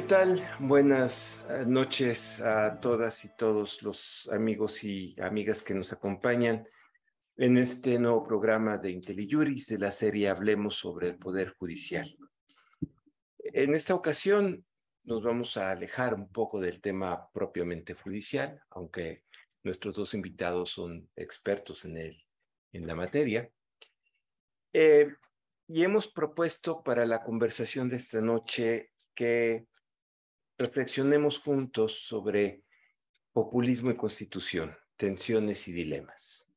¿Qué tal? Buenas eh, noches a todas y todos los amigos y amigas que nos acompañan en este nuevo programa de IntelliJuris de la serie Hablemos sobre el Poder Judicial. En esta ocasión nos vamos a alejar un poco del tema propiamente judicial, aunque nuestros dos invitados son expertos en, el, en la materia. Eh, y hemos propuesto para la conversación de esta noche que reflexionemos juntos sobre populismo y constitución, tensiones y dilemas.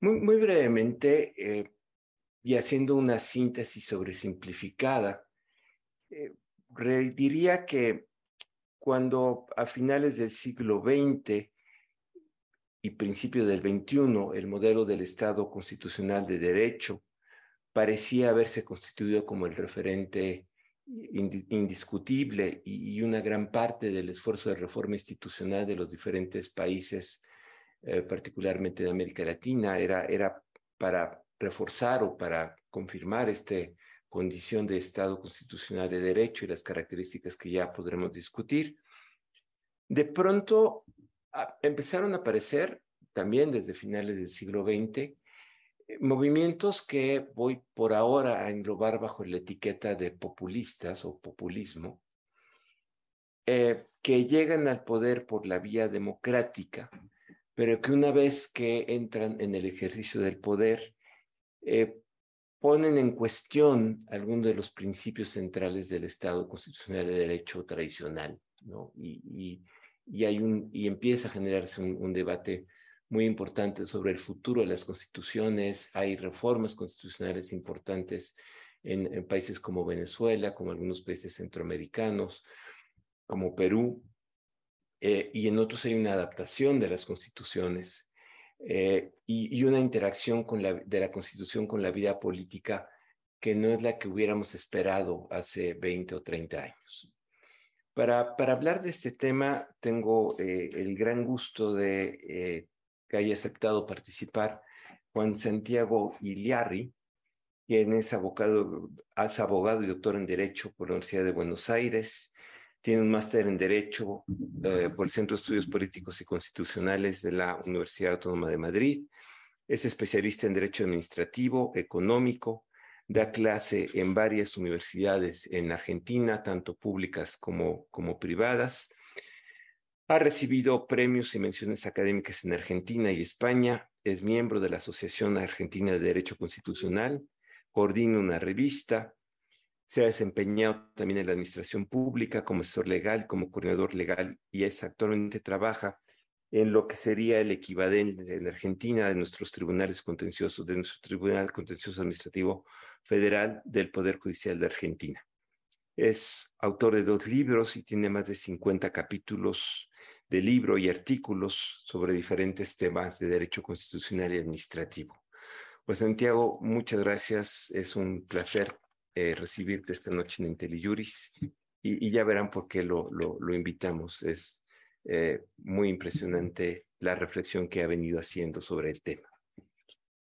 Muy, brevemente, eh, y haciendo una síntesis sobresimplificada, eh, diría que cuando a finales del siglo XX y principio del XXI el modelo del Estado constitucional de derecho parecía haberse constituido como el referente indiscutible y, una gran parte del esfuerzo de reforma institucional de los diferentes países, eh, particularmente de América Latina, era, era para reforzar o para confirmar esta condición de Estado constitucional de derecho y las características que ya podremos discutir. De pronto empezaron a aparecer, también desde finales del siglo XX, movimientos que voy por ahora a englobar bajo la etiqueta de populistas o populismo, eh, que llegan al poder por la vía democrática, pero que una vez que entran en el ejercicio del poder, eh, ponen en cuestión algunos de los principios centrales del Estado constitucional de derecho tradicional, ¿no? Y, y, hay un, y empieza a generarse un debate muy importante sobre el futuro de las constituciones. Hay reformas constitucionales importantes en, países como Venezuela, como algunos países centroamericanos, como Perú, eh, y en otros hay una adaptación de las constituciones eh, y, una interacción de la constitución con la vida política que no es la que hubiéramos esperado hace 20 o 30 años. Para, para hablar de este tema, tengo eh, el gran gusto de que haya aceptado participar Juan Santiago Iliarri, quien es abogado, es abogado y doctor en Derecho por la Universidad de Buenos Aires, tiene un máster en Derecho eh, por el Centro de Estudios Políticos y Constitucionales de la Universidad Autónoma de Madrid, es especialista en Derecho Administrativo, Económico, da clase en varias universidades en Argentina, tanto públicas como, como privadas, ha recibido premios y menciones académicas en Argentina y España. Es miembro de la Asociación Argentina de Derecho Constitucional. Coordina una revista. Se ha desempeñado también en la administración pública como asesor legal, como coordinador legal y es, actualmente trabaja en lo que sería el equivalente en Argentina de nuestros tribunales contenciosos, de nuestro Tribunal Contencioso Administrativo Federal del Poder Judicial de Argentina. Es autor de dos libros y tiene más de 50 capítulos de libro y artículos sobre diferentes temas de derecho constitucional y administrativo. Pues Santiago, muchas gracias. Es un placer eh, recibirte esta noche en IntelliJuris y, y, ya verán por qué lo, lo, invitamos. Es eh, muy impresionante la reflexión que ha venido haciendo sobre el tema.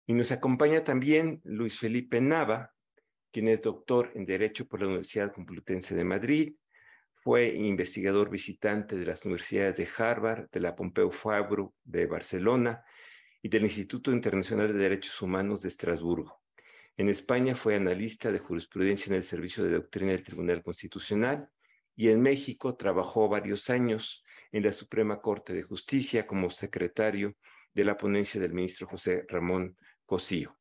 Y nos acompaña también Luis Felipe Nava, quien es doctor en Derecho por la Universidad Complutense de Madrid, fue investigador visitante de las universidades de Harvard, de la Pompeu Fabro de Barcelona y del Instituto Internacional de Derechos Humanos de Estrasburgo. En España fue analista de jurisprudencia en el Servicio de Doctrina del Tribunal Constitucional y en México trabajó varios años en la Suprema Corte de Justicia como secretario de la ponencia del ministro José Ramón Cosío.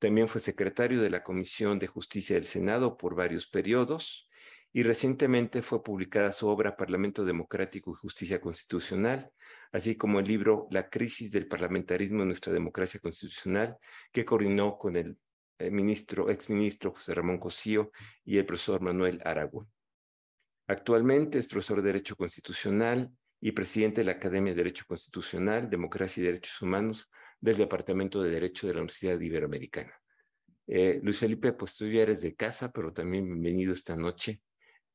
También fue secretario de la Comisión de Justicia del Senado por varios periodos y recientemente fue publicada su obra Parlamento Democrático y Justicia Constitucional, así como el libro La crisis del parlamentarismo en nuestra democracia constitucional, que coordinó con el eh, ministro, exministro José Ramón Cosío y el profesor Manuel Aragón. Actualmente es profesor de Derecho Constitucional y presidente de la Academia de Derecho Constitucional, Democracia y Derechos Humanos del Departamento de Derecho de la Universidad Iberoamericana. Eh, Luis Felipe, pues tú ya eres de casa, pero también bienvenido esta noche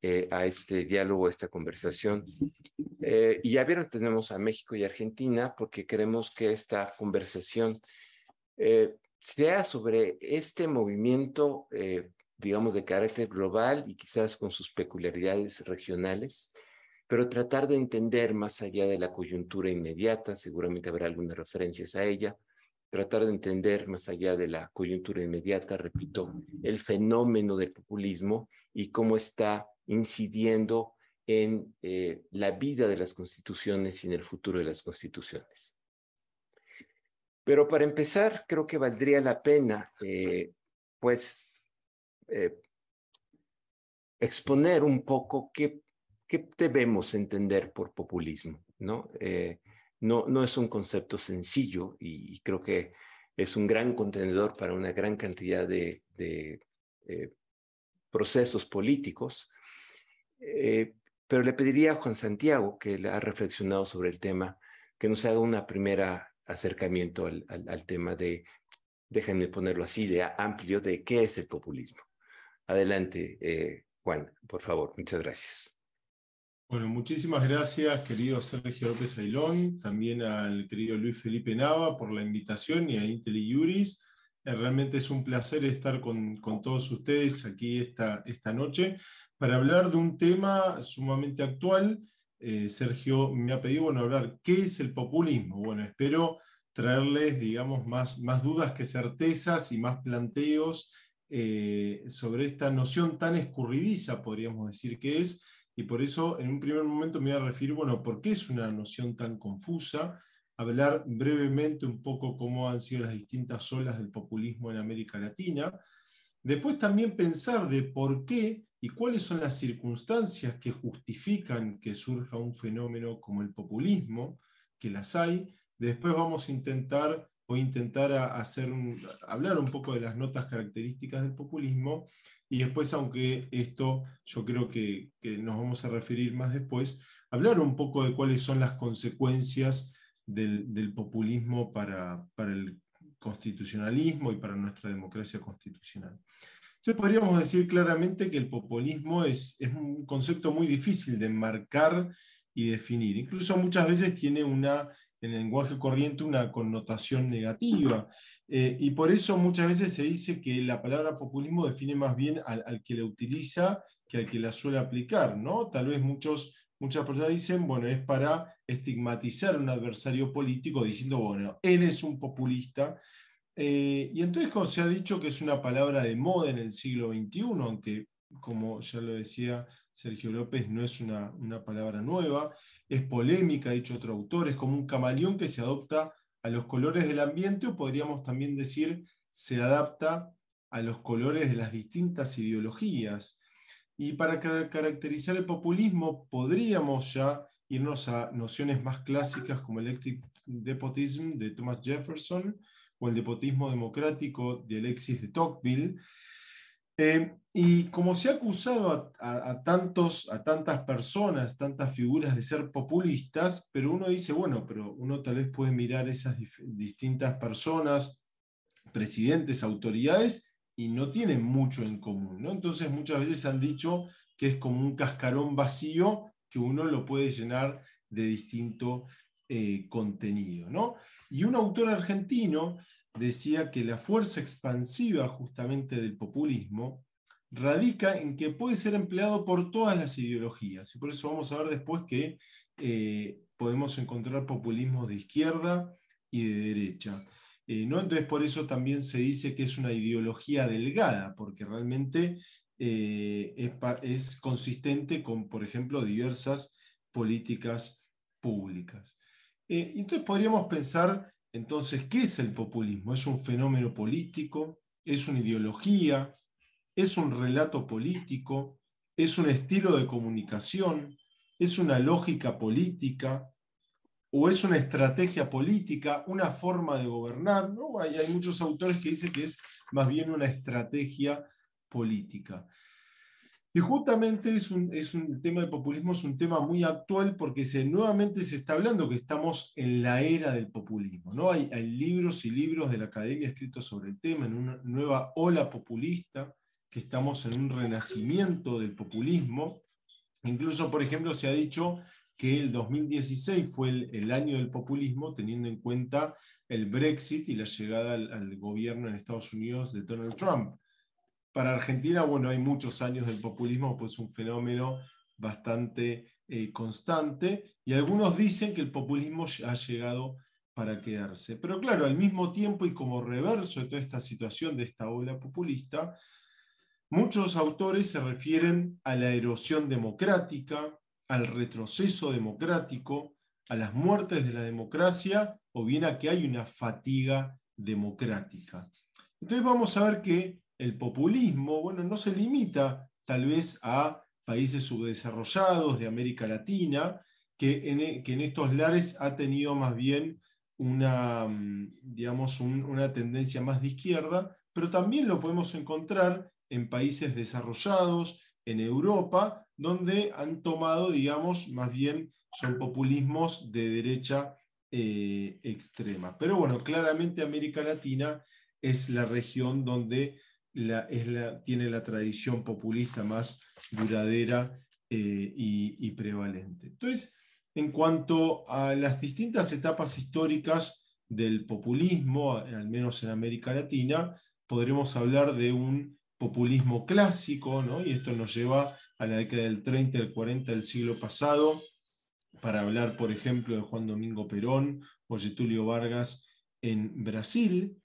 eh, a este diálogo, a esta conversación. Eh, y ya vieron, tenemos a México y Argentina porque queremos que esta conversación eh, sea sobre este movimiento digamos, de carácter global y quizás con sus peculiaridades regionales, pero tratar de entender más allá de la coyuntura inmediata, seguramente habrá algunas referencias a ella, tratar de entender más allá de la coyuntura inmediata, repito, el fenómeno del populismo y cómo está incidiendo en eh, la vida de las constituciones y en el futuro de las constituciones. Pero para empezar, creo que valdría la pena, eh, pues, eh, exponer un poco qué, debemos entender por populismo, ¿no? No, es un concepto sencillo y, creo que es un gran contenedor para una gran cantidad de procesos políticos. Pero le pediría a Juan Santiago, que ha reflexionado sobre el tema, que nos haga una primera acercamiento al, al, tema de, déjenme ponerlo así, de amplio, de qué es el populismo. Adelante, eh, Juan, por favor, muchas gracias. Bueno, muchísimas gracias, querido Sergio López Ailón, también al querido Luis Felipe Nava por la invitación y a IntelliJuris. Eh, realmente es un placer estar con, con, todos ustedes aquí esta, esta noche para hablar de un tema sumamente actual eh, Sergio me ha pedido bueno, hablar qué es el populismo. Bueno, espero traerles, digamos, más, más dudas que certezas y más planteos eh, sobre esta noción tan escurridiza, podríamos decir que es, y por eso en un primer momento me voy a referir, bueno, ¿por qué es una noción tan confusa? Hablar brevemente un poco cómo han sido las distintas olas del populismo en América Latina. Después también pensar de por qué y cuáles son las circunstancias que justifican que surja un fenómeno como el populismo, que las hay. Después vamos a intentar o intentar hacer hablar un poco de las notas características del populismo y después, aunque esto yo creo que, nos vamos a referir más después, hablar un poco de cuáles son las consecuencias del, populismo para, el constitucionalismo y para nuestra democracia constitucional. Entonces podríamos decir claramente que el populismo es, un concepto muy difícil de enmarcar y definir. Incluso muchas veces tiene una, en el lenguaje corriente una connotación negativa. Eh, y por eso muchas veces se dice que la palabra populismo define más bien al, al, que la utiliza que al que la suele aplicar. ¿no? Tal vez muchos, muchas personas dicen, bueno, es para estigmatizar a un adversario político diciendo, bueno, él es un populista, eh, y entonces como se ha dicho que es una palabra de moda en el siglo XXI, aunque como ya lo decía Sergio López, no es una, una palabra nueva, es polémica, ha dicho otro autor, es como un camaleón que se adopta a los colores del ambiente o podríamos también decir se adapta a los colores de las distintas ideologías. Y para caracterizar el populismo podríamos ya irnos a nociones más clásicas como el despotismo de Thomas Jefferson, o el depotismo democrático de Alexis de Tocqueville. Eh, y como se ha acusado a, tantos, a tantas personas, tantas figuras de ser populistas, pero uno dice, bueno, pero uno tal vez puede mirar esas distintas personas, presidentes, autoridades, y no tienen mucho en común. ¿no? Entonces muchas veces han dicho que es como un cascarón vacío que uno lo puede llenar de distinto eh, contenido. ¿no? Y un autor argentino decía que la fuerza expansiva justamente del populismo radica en que puede ser empleado por todas las ideologías. Y por eso vamos a ver después que eh, podemos encontrar populismo de izquierda y de derecha. Eh, ¿no? Entonces por eso también se dice que es una ideología delgada, porque realmente eh, es, consistente con, por ejemplo, diversas políticas públicas. Eh, entonces podríamos pensar, entonces, ¿qué es el populismo? ¿Es un fenómeno político? ¿Es una ideología? ¿Es un relato político? ¿Es un estilo de comunicación? ¿Es una lógica política? ¿O es una estrategia política? ¿Una forma de gobernar? ¿no? Hay, muchos autores que dicen que es más bien una estrategia política. Y justamente es un, es un tema del populismo, es un tema muy actual porque se, nuevamente se está hablando que estamos en la era del populismo. ¿no? Hay libros y libros de la academia escritos sobre el tema, en una nueva ola populista, que estamos en un renacimiento del populismo. Incluso, por ejemplo, se ha dicho que el 2016 fue el, año del populismo, teniendo en cuenta el Brexit y la llegada al, al gobierno en Estados Unidos de Donald Trump. para Argentina, bueno, hay muchos años del populismo, pues un fenómeno bastante eh, constante, y algunos dicen que el populismo ha llegado para quedarse. Pero claro, al mismo tiempo y como reverso de toda esta situación, de esta ola populista, muchos autores se refieren a la erosión democrática, al retroceso democrático, a las muertes de la democracia o bien a que hay una fatiga democrática. Entonces vamos a ver que el populismo, bueno, no se limita tal vez a países subdesarrollados de América Latina, que en, e, estos lares ha tenido más bien una, mm, digamos, una tendencia más de izquierda, pero también lo podemos encontrar en países desarrollados, en Europa, donde han tomado, digamos, más bien son populismos de derecha eh, extrema. Pero bueno, claramente América Latina es la región donde tiene la tradición populista más duradera eh, y, prevalente. Entonces, en cuanto a las distintas etapas históricas del populismo, al menos en América Latina, podremos hablar de un populismo clásico, y esto nos lleva a la década del 30, del 40 del siglo pasado, para hablar, por ejemplo, de Juan Domingo Perón o Getulio Vargas en Brasil,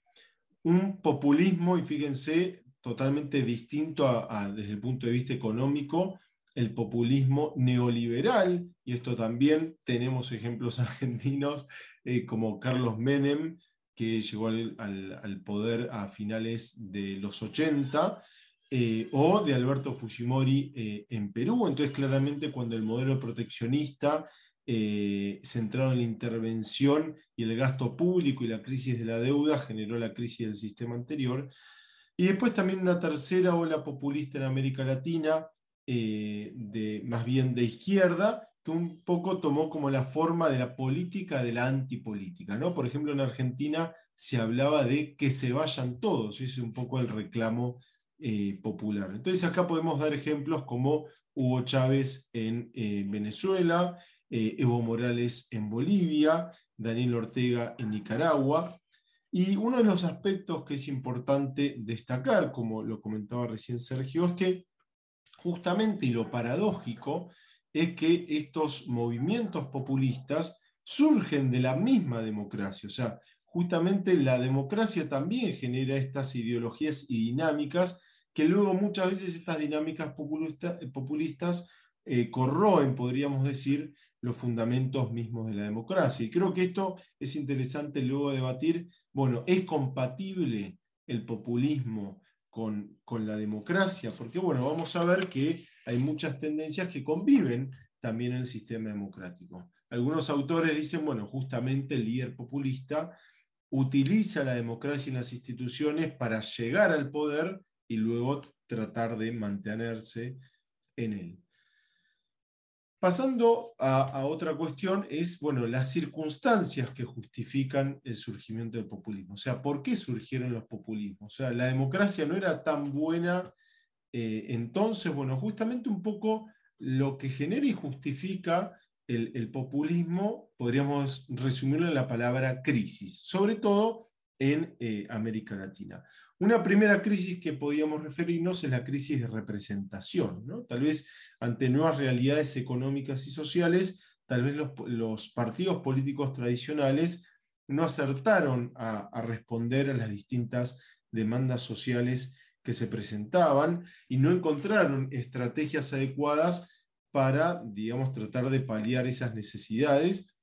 un populismo, y fíjense, totalmente distinto desde el punto de vista económico, el populismo neoliberal, y esto también tenemos ejemplos argentinos eh, como Carlos Menem, que llegó al, poder a finales de los 80, eh, o de Alberto Fujimori eh, en Perú. Entonces, claramente, cuando el modelo proteccionista centrado en la intervención y el gasto público y la crisis de la deuda generó la crisis del sistema anterior, y después también una tercera ola populista en América Latina, eh, de, más bien de izquierda, que un poco tomó como la forma de la política de la antipolítica. ¿no? Por ejemplo, en Argentina se hablaba de que se vayan todos, ese es un poco el reclamo eh, popular. Entonces acá podemos dar ejemplos como Hugo Chávez en eh, Venezuela, Evo Morales en Bolivia, Daniel Ortega en Nicaragua, y uno de los aspectos que es importante destacar, como lo comentaba recién Sergio, es que justamente y lo paradójico es que estos movimientos populistas surgen de la misma democracia. O sea, justamente la democracia también genera estas ideologías y dinámicas que luego muchas veces estas dinámicas populistas eh, corroen, podríamos decir, los fundamentos mismos de la democracia. Y creo que esto es interesante luego debatir bueno, ¿es compatible el populismo con, la democracia? Porque, bueno, vamos a ver que hay muchas tendencias que conviven también en el sistema democrático. Algunos autores dicen, bueno, justamente el líder populista utiliza la democracia y las instituciones para llegar al poder y luego tratar de mantenerse en él. Pasando a, otra cuestión, es bueno, las circunstancias que justifican el surgimiento del populismo. O sea, ¿por qué surgieron los populismos? O sea, la democracia no era tan buena eh, entonces, bueno, justamente un poco lo que genera y justifica el, populismo, podríamos resumirlo en la palabra crisis, sobre todo en eh, América Latina. Una primera crisis que podíamos referirnos es la crisis de representación. Tal vez ante nuevas realidades económicas y sociales, tal vez los, partidos políticos tradicionales no acertaron a, responder a las distintas demandas sociales que se presentaban y no encontraron estrategias adecuadas para, digamos, tratar de paliar esas necesidades.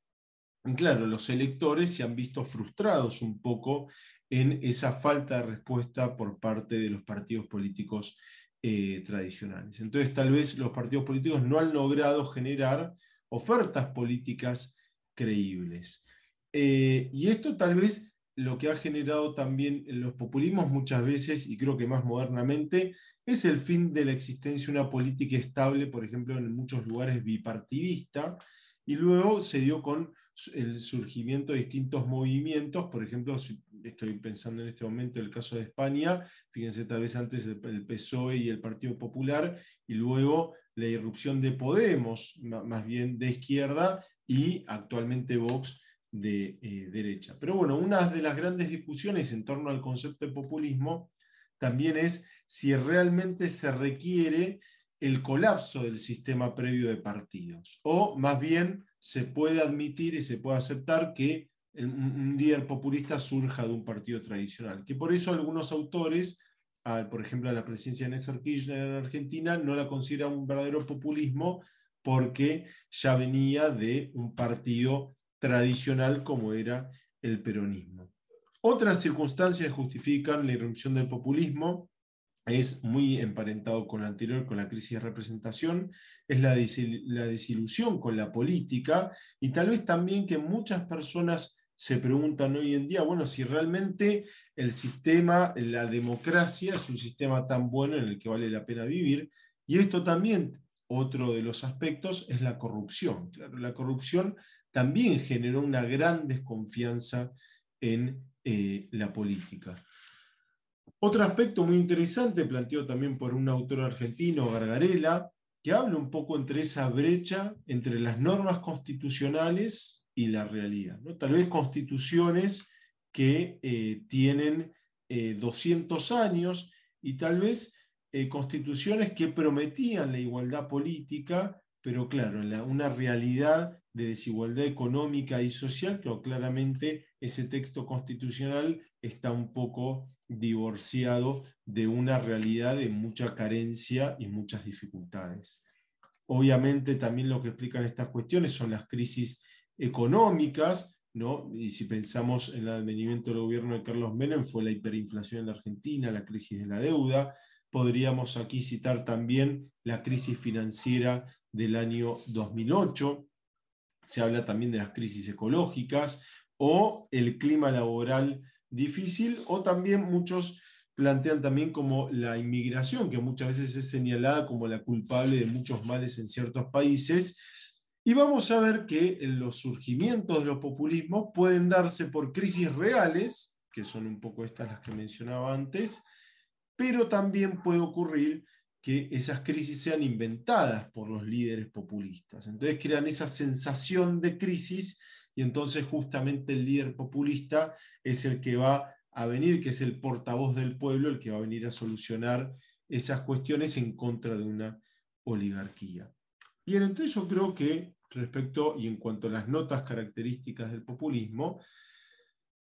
claro, los electores se han visto frustrados un poco en esa falta de respuesta por parte de los partidos políticos eh, tradicionales. Entonces, tal vez los partidos políticos no han logrado generar ofertas políticas creíbles. Eh, y esto tal vez lo que ha generado también los populismos muchas veces, y creo que más modernamente, es el fin de la existencia una política estable, por ejemplo, en muchos lugares bipartidista, y luego se dio con el surgimiento de distintos movimientos, por ejemplo, estoy pensando en este momento el caso de España, fíjense tal vez antes el PSOE y el Partido Popular, y luego la irrupción de Podemos, más bien de izquierda, y actualmente Vox de eh, derecha. Pero bueno, una de las grandes discusiones en torno al concepto de populismo también es si realmente se requiere el colapso del sistema previo de partidos, o más bien se puede admitir y se puede aceptar que un líder populista surja de un partido tradicional, que por eso algunos autores, por ejemplo la presidencia de Néstor Kirchner en Argentina, no la consideran un verdadero populismo porque ya venía de un partido tradicional como era el peronismo. Otras circunstancias justifican la irrupción del populismo, es muy emparentado con la anterior, con la crisis de representación, es la, desilusión con la política y tal vez también que muchas personas se preguntan hoy en día, bueno, si realmente el sistema, la democracia es un sistema tan bueno en el que vale la pena vivir. Y esto también, otro de los aspectos, es la corrupción. Claro, la corrupción también generó una gran desconfianza en eh, la política. Otro aspecto muy interesante, planteado también por un autor argentino, Gargarela, que habla un poco entre esa brecha entre las normas constitucionales y la realidad. ¿no? Tal vez constituciones que eh, tienen 200 eh, años y tal vez eh, constituciones que prometían la igualdad política, pero claro, una realidad de desigualdad económica y social, pero claramente ese texto constitucional está un poco divorciado de una realidad de mucha carencia y muchas dificultades. Obviamente también lo que explican estas cuestiones son las crisis económicas, ¿no? y si pensamos en el advenimiento del gobierno de Carlos Menem, fue la hiperinflación en la Argentina, la crisis de la deuda, podríamos aquí citar también la crisis financiera del año 2008, se habla también de las crisis ecológicas o el clima laboral difícil, o también muchos plantean también como la inmigración, que muchas veces es señalada como la culpable de muchos males en ciertos países, y vamos a ver que los surgimientos de los populismos pueden darse por crisis reales, que son un poco estas las que mencionaba antes, pero también puede ocurrir que esas crisis sean inventadas por los líderes populistas. Entonces crean esa sensación de crisis y entonces justamente el líder populista es el que va a venir, que es el portavoz del pueblo, el que va a venir a solucionar esas cuestiones en contra de una oligarquía. Bien, entonces yo creo que respecto y en cuanto a las notas características del populismo,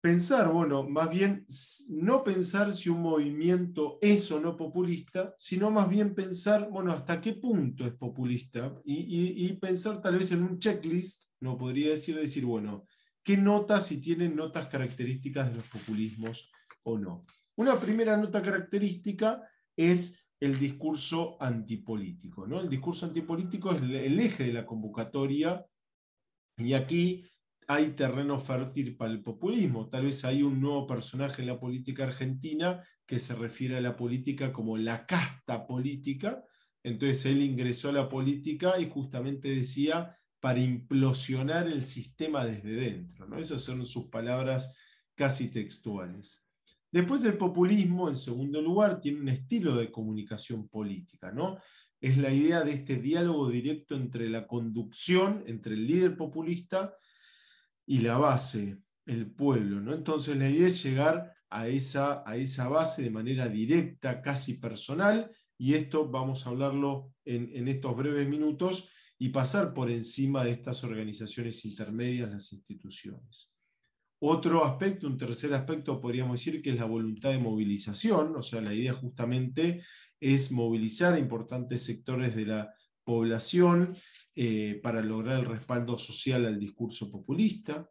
pensar, bueno, más bien no pensar si un movimiento es o no populista, sino más bien pensar, bueno, hasta qué punto es populista y, pensar tal vez en un checklist, no podría decir, decir, bueno, qué notas si tienen notas características de los populismos o no. Una primera nota característica es el discurso antipolítico. ¿no? El discurso antipolítico es el eje de la convocatoria y aquí hay terreno fértil para el populismo. Tal vez hay un nuevo personaje en la política argentina que se refiere a la política como la casta política. Entonces él ingresó a la política y justamente decía para implosionar el sistema desde dentro. ¿no? Esas son sus palabras casi textuales. Después el populismo, en segundo lugar, tiene un estilo de comunicación política, ¿no? Es la idea de este diálogo directo entre la conducción, entre el líder populista y la base, el pueblo, ¿no? Entonces la idea es llegar a esa, a esa base de manera directa, casi personal, y esto vamos a hablarlo en, en estos breves minutos y pasar por encima de estas organizaciones intermedias, las instituciones. Otro aspecto, un tercer aspecto, podríamos decir que es la voluntad de movilización, o sea, la idea justamente es movilizar importantes sectores de la población eh, para lograr el respaldo social al discurso populista.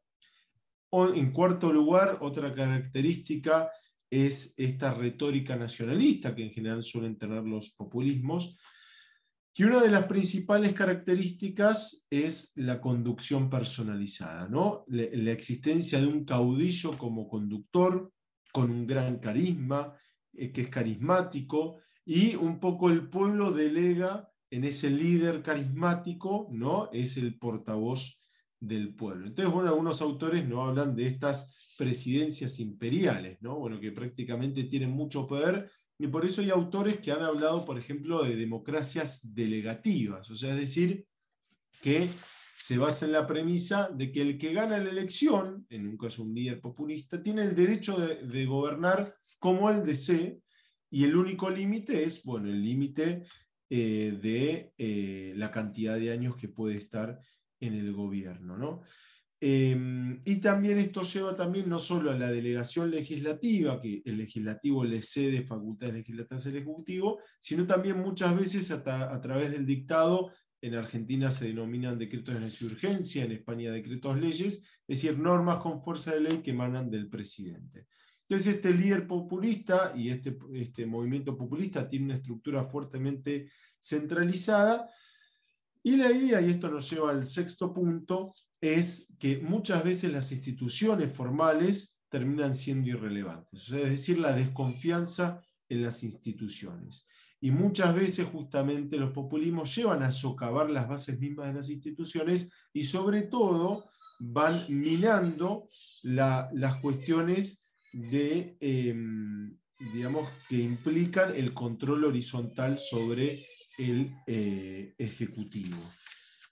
O, en cuarto lugar, otra característica es esta retórica nacionalista que en general suelen tener los populismos, y una de las principales características es la conducción personalizada, ¿no? la, existencia de un caudillo como conductor, con un gran carisma, eh, que es carismático, y un poco el pueblo delega en ese líder carismático, ¿no? Es el portavoz del pueblo. Entonces, bueno, algunos autores no hablan de estas presidencias imperiales, ¿no? Bueno, que prácticamente tienen mucho poder y por eso hay autores que han hablado, por ejemplo, de democracias delegativas, o sea, es decir, que se basa en la premisa de que el que gana la elección, en un caso un líder populista, tiene el derecho de, gobernar como él desee y el único límite es, bueno, el límite eh, de eh, la cantidad de años que puede estar en el gobierno. ¿no? Em, y también esto lleva también no solo a la delegación legislativa, que el legislativo le cede facultades legislativas al Ejecutivo, sino también muchas veces a, través del dictado, en Argentina se denominan decretos de urgencia, en España decretos leyes, es decir, normas con fuerza de ley que emanan del presidente. Entonces este líder populista y este, este movimiento populista tiene una estructura fuertemente centralizada y la idea, y esto nos lleva al sexto punto, es que muchas veces las instituciones formales terminan siendo irrelevantes, es decir, la desconfianza en las instituciones. Y muchas veces justamente los populismos llevan a socavar las bases mismas de las instituciones y sobre todo van minando las cuestiones de, em, digamos, que implican el control horizontal sobre el eh, Ejecutivo.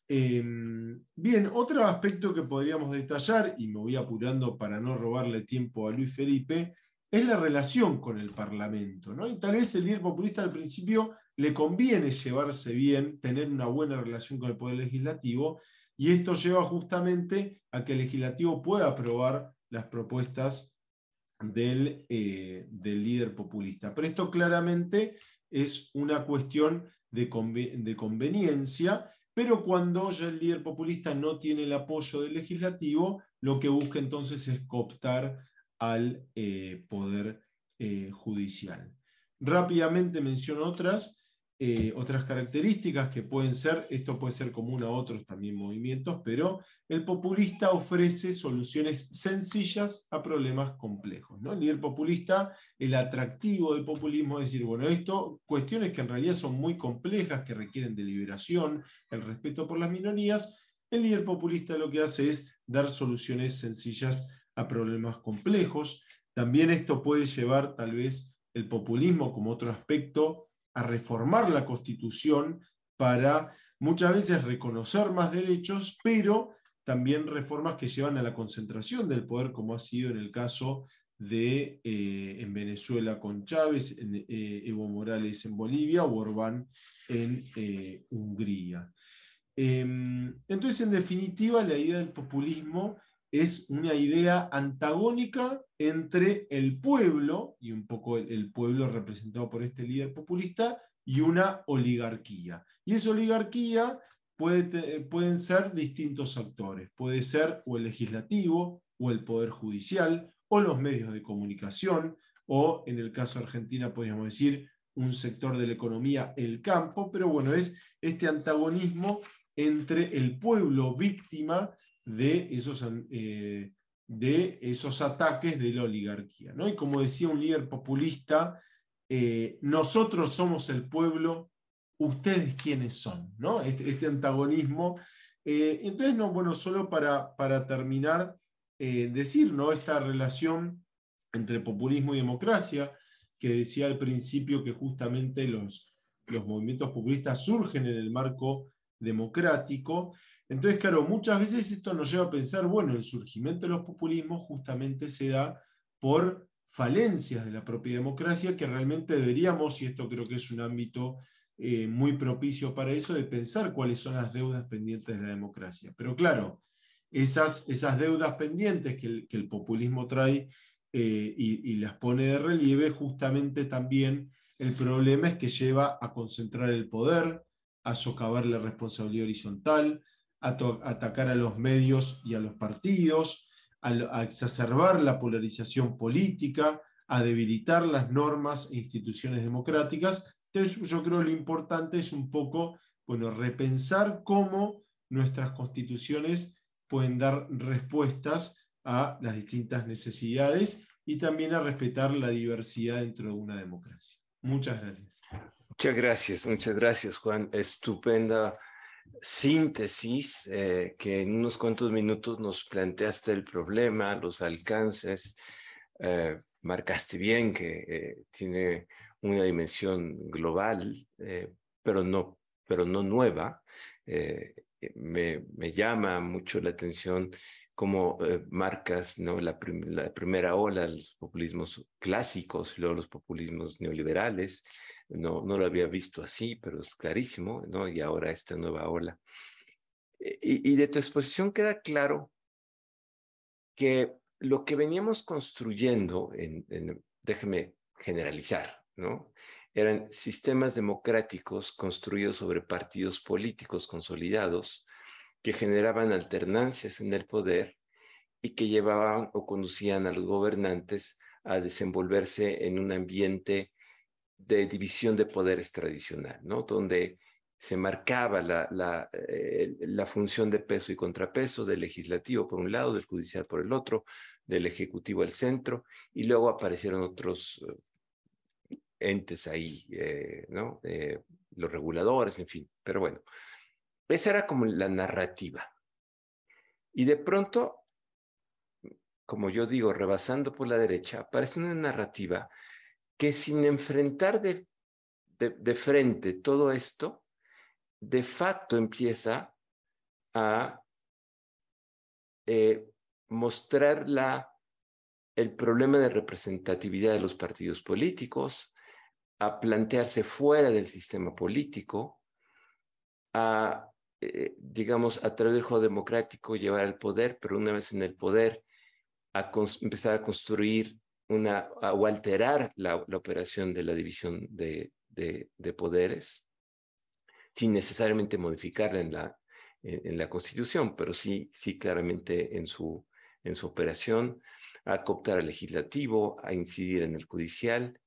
Em, bien, otro aspecto que podríamos detallar, y me voy apurando para no robarle tiempo a Luis Felipe, es la relación con el Parlamento. ¿no? Y tal vez el líder populista al principio le conviene llevarse bien, tener una buena relación con el Poder Legislativo, y esto lleva justamente a que el Legislativo pueda aprobar las propuestas del, eh, del líder populista. Pero esto claramente es una cuestión de, de, conveniencia, pero cuando ya el líder populista no tiene el apoyo del legislativo, lo que busca entonces es cooptar al eh, poder eh, judicial. Rápidamente menciono otras. Eh, otras características que pueden ser, esto puede ser común a otros también movimientos, pero el populista ofrece soluciones sencillas a problemas complejos. El líder populista, el atractivo del populismo es decir, bueno, esto, cuestiones que en realidad son muy complejas, que requieren deliberación, el respeto por las minorías, el líder populista lo que hace es dar soluciones sencillas a problemas complejos. También esto puede llevar tal vez el populismo como otro aspecto a reformar la Constitución para muchas veces reconocer más derechos, pero también reformas que llevan a la concentración del poder, como ha sido en el caso de eh, en Venezuela con Chávez, en, eh, Evo Morales en Bolivia o Orbán en eh, Hungría. Em, entonces, en definitiva, la idea del populismo es una idea antagónica entre el pueblo, y un poco el, pueblo representado por este líder populista, y una oligarquía. Y esa oligarquía puede, pueden ser distintos actores. Puede ser o el legislativo, o el poder judicial, o los medios de comunicación, o en el caso de Argentina podríamos decir un sector de la economía, el campo, pero bueno, es este antagonismo entre el pueblo víctima de esos, eh, de esos ataques de la oligarquía. ¿no? Y como decía un líder populista, eh, nosotros somos el pueblo, ustedes quiénes son, ¿no? Este, este antagonismo. Eh, entonces, no, bueno, solo para, para terminar, decir, ¿no? Esta relación entre populismo y democracia, que decía al principio que justamente los, los movimientos populistas surgen en el marco democrático, entonces, claro, muchas veces esto nos lleva a pensar, bueno, el surgimiento de los populismos justamente se da por falencias de la propia democracia que realmente deberíamos, y esto creo que es un ámbito eh, muy propicio para eso, de pensar cuáles son las deudas pendientes de la democracia. Pero claro, esas, esas deudas pendientes que el, populismo trae eh, y, las pone de relieve, justamente también el problema es que lleva a concentrar el poder, a socavar la responsabilidad horizontal, atacar a los medios y a los partidos, a, exacerbar la polarización política, a debilitar las normas e instituciones democráticas. Entonces yo creo que lo importante es un poco bueno, repensar cómo nuestras constituciones pueden dar respuestas a las distintas necesidades y también a respetar la diversidad dentro de una democracia. Muchas gracias. Muchas gracias, muchas gracias, Juan. Estupenda síntesis eh, que en unos cuantos minutos nos planteaste el problema, los alcances, eh, marcaste bien que eh, tiene una dimensión global, pero, no, pero no nueva. Me, me, llama mucho la atención como eh, marcas ¿no? La, la, primera ola, los populismos clásicos, luego los populismos neoliberales. No, no lo había visto así, pero es clarísimo, ¿no? Y ahora esta nueva ola. Y, y de tu exposición queda claro que lo que veníamos construyendo, en, en, déjeme generalizar, ¿no? Eran sistemas democráticos construidos sobre partidos políticos consolidados, que generaban alternancias en el poder y que llevaban o conducían a los gobernantes a desenvolverse en un ambiente de división de poderes tradicional, ¿no? Donde se marcaba la, eh, la, función de peso y contrapeso del legislativo por un lado, del judicial por el otro, del ejecutivo al centro, y luego aparecieron otros eh, entes ahí, eh, ¿no? los reguladores, en fin, pero bueno, esa era como la narrativa. Y de pronto, como yo digo, rebasando por la derecha, aparece una narrativa que sin enfrentar de, de, frente todo esto, de facto empieza a eh, mostrar la, el problema de representatividad de los partidos políticos, a plantearse fuera del sistema político, a eh, digamos, a través del juego democrático llevar al poder, pero una vez en el poder, a empezar a construir o alterar la, operación de la división de, poderes, sin necesariamente modificarla en la, en, la Constitución, pero sí, sí claramente en su, en su operación, a cooptar al legislativo, a incidir en el judicial.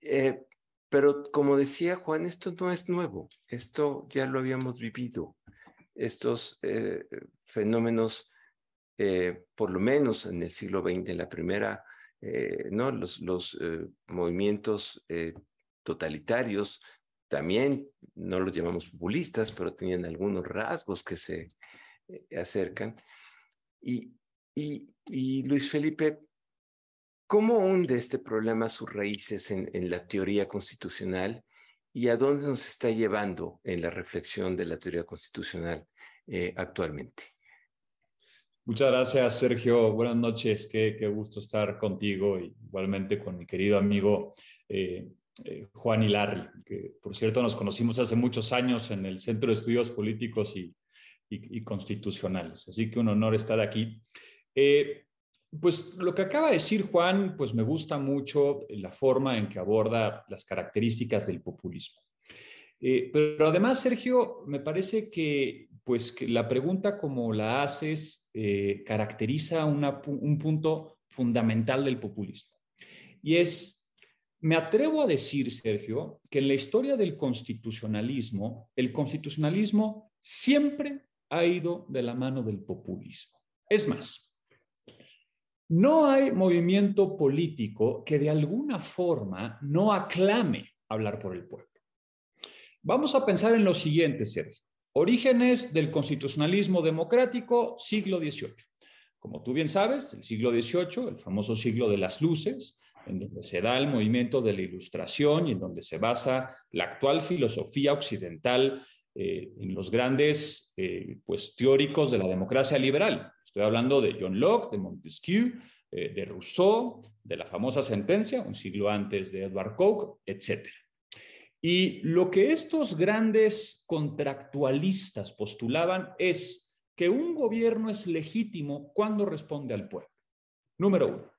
Eh, pero como decía Juan, esto no es nuevo, esto ya lo habíamos vivido. Estos eh, fenómenos, eh, por lo menos en el siglo XX, en la primera, eh, ¿no? los, los movimientos totalitarios, también no los llamamos populistas, pero tenían algunos rasgos que se acercan. Y, Luis Felipe, ¿Cómo hunde este problema sus raíces en, la teoría constitucional y a dónde nos está llevando en la reflexión de la teoría constitucional eh, actualmente? Muchas gracias, Sergio. Buenas noches. Qué, gusto estar contigo y igualmente con mi querido amigo eh, eh, Juan Hilarri, que por cierto nos conocimos hace muchos años en el Centro de Estudios Políticos y, Constitucionales. Así que un honor estar aquí. Pues lo que acaba de decir Juan, pues me gusta mucho la forma en que aborda las características del populismo. Eh, pero además, Sergio, me parece que, pues, que la pregunta como la haces eh, caracteriza un punto fundamental del populismo. Y es, me atrevo a decir, Sergio, que en la historia del constitucionalismo, el constitucionalismo siempre ha ido de la mano del populismo. Es más, no hay movimiento político que de alguna forma no aclame hablar por el pueblo. Vamos a pensar en lo siguiente, Sergio. Orígenes del constitucionalismo democrático, siglo XVIII. Como tú bien sabes, el siglo XVIII, el famoso siglo de las luces, en donde se da el movimiento de la ilustración y en donde se basa la actual filosofía occidental eh, en los grandes eh, pues, teóricos de la democracia liberal. Estoy hablando de John Locke, de Montesquieu, eh, de Rousseau, de la famosa sentencia, un siglo antes de Edward Coke, etc. Y lo que estos grandes contractualistas postulaban es que un gobierno es legítimo cuando responde al pueblo. Número uno.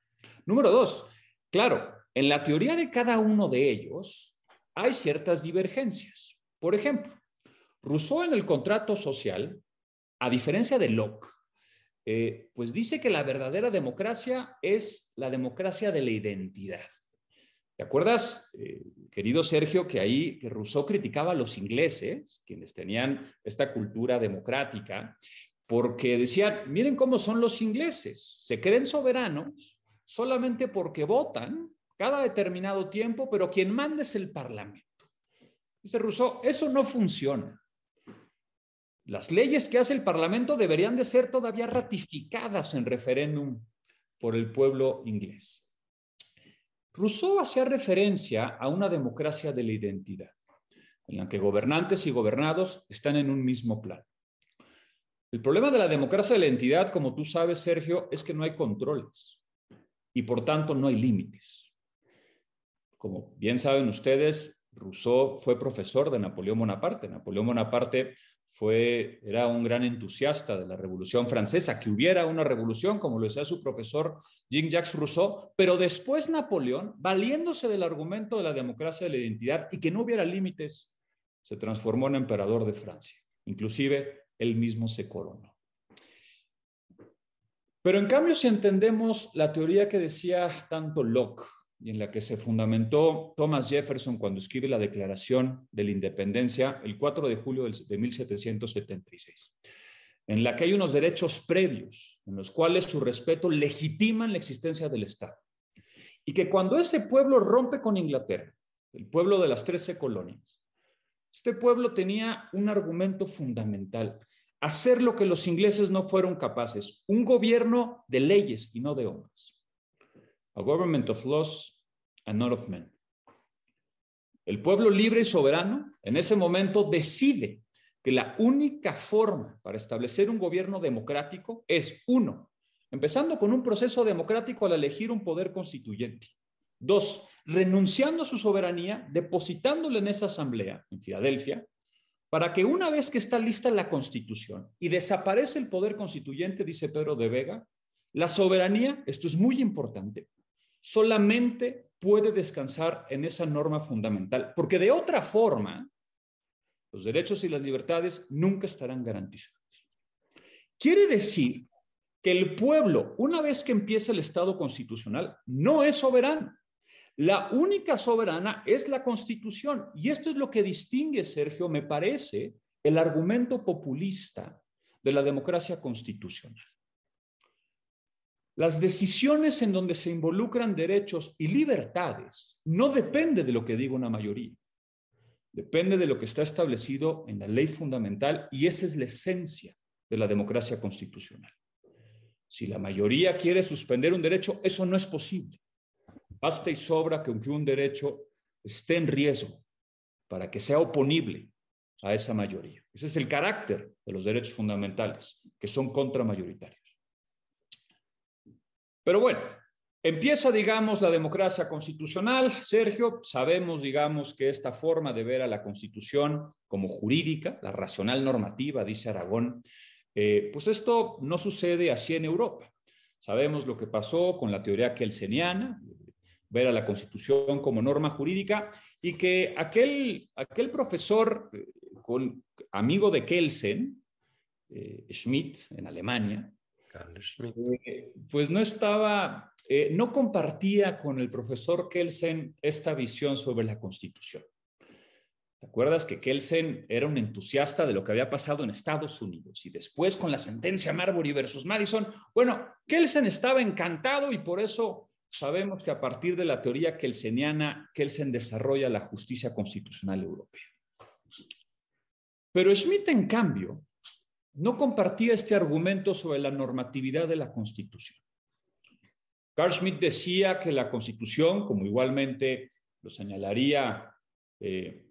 Número dos, claro, en la teoría de cada uno de ellos hay ciertas divergencias. Por ejemplo, Rousseau en el contrato social, a diferencia de Locke, eh, pues dice que la verdadera democracia es la democracia de la identidad. ¿Te acuerdas, eh, querido Sergio, que ahí Rousseau criticaba a los ingleses, quienes tenían esta cultura democrática, porque decían, miren cómo son los ingleses, se creen soberanos solamente porque votan cada determinado tiempo, pero quien manda es el Parlamento. Dice Rousseau, eso no funciona. Las leyes que hace el Parlamento deberían de ser todavía ratificadas en referéndum por el pueblo inglés. Rousseau hacía referencia a una democracia de la identidad, en la que gobernantes y gobernados están en un mismo plan. El problema de la democracia de la entidad, como tú sabes, Sergio, es que no hay controles y por tanto no hay límites. Como bien saben ustedes, Rousseau fue profesor de Napoleón Bonaparte. Napoleón Bonaparte fue, era un gran entusiasta de la Revolución Francesa, que hubiera una revolución, como lo decía su profesor Jean-Jacques Rousseau, pero después Napoleón, valiéndose del argumento de la democracia de la identidad y que no hubiera límites, se transformó en emperador de Francia. Inclusive él mismo se coronó. Pero en cambio, si entendemos la teoría que decía tanto Locke y en la que se fundamentó Thomas Jefferson cuando escribe la Declaración de la Independencia el 4 de julio de 1776, en la que hay unos derechos previos en los cuales su respeto legitiman la existencia del Estado. Y que cuando ese pueblo rompe con Inglaterra, el pueblo de las trece colonias, este pueblo tenía un argumento fundamental, hacer lo que los ingleses no fueron capaces, un gobierno de leyes y no de hombres. A government of laws and not of men. El pueblo libre y soberano en ese momento decide que la única forma para establecer un gobierno democrático es, uno, empezando con un proceso democrático al elegir un poder constituyente. Dos, renunciando a su soberanía, depositándole en esa asamblea, en Filadelfia, para que una vez que está lista la constitución y desaparece el poder constituyente, dice Pedro de Vega, la soberanía, esto es muy importante, solamente puede descansar en esa norma fundamental, porque de otra forma, los derechos y las libertades nunca estarán garantizados. Quiere decir que el pueblo, una vez que empieza el Estado constitucional, no es soberano. La única soberana es la constitución. Y esto es lo que distingue, Sergio, me parece, el argumento populista de la democracia constitucional. Las decisiones en donde se involucran derechos y libertades no depende de lo que diga una mayoría. Depende de lo que está establecido en la ley fundamental y esa es la esencia de la democracia constitucional. Si la mayoría quiere suspender un derecho, eso no es posible. Basta y sobra que aunque un derecho esté en riesgo para que sea oponible a esa mayoría. Ese es el carácter de los derechos fundamentales, que son contramayoritarios. Pero bueno, empieza, digamos, la democracia constitucional. Sergio, sabemos, digamos, que esta forma de ver a la constitución como jurídica, la racional normativa, dice Aragón, eh, pues esto no sucede así en Europa. Sabemos lo que pasó con la teoría kelseniana, ver a la constitución como norma jurídica, y que aquel, aquel profesor, eh, amigo de Kelsen, eh, Schmidt, en Alemania, pues no estaba, eh, no compartía con el profesor Kelsen esta visión sobre la Constitución. ¿Te acuerdas que Kelsen era un entusiasta de lo que había pasado en Estados Unidos y después con la sentencia Marbury versus Madison? Bueno, Kelsen estaba encantado y por eso sabemos que a partir de la teoría kelseniana, Kelsen desarrolla la justicia constitucional europea. Pero Schmidt, en cambio, no compartía este argumento sobre la normatividad de la Constitución. Carl Schmitt decía que la Constitución, como igualmente lo señalaría eh,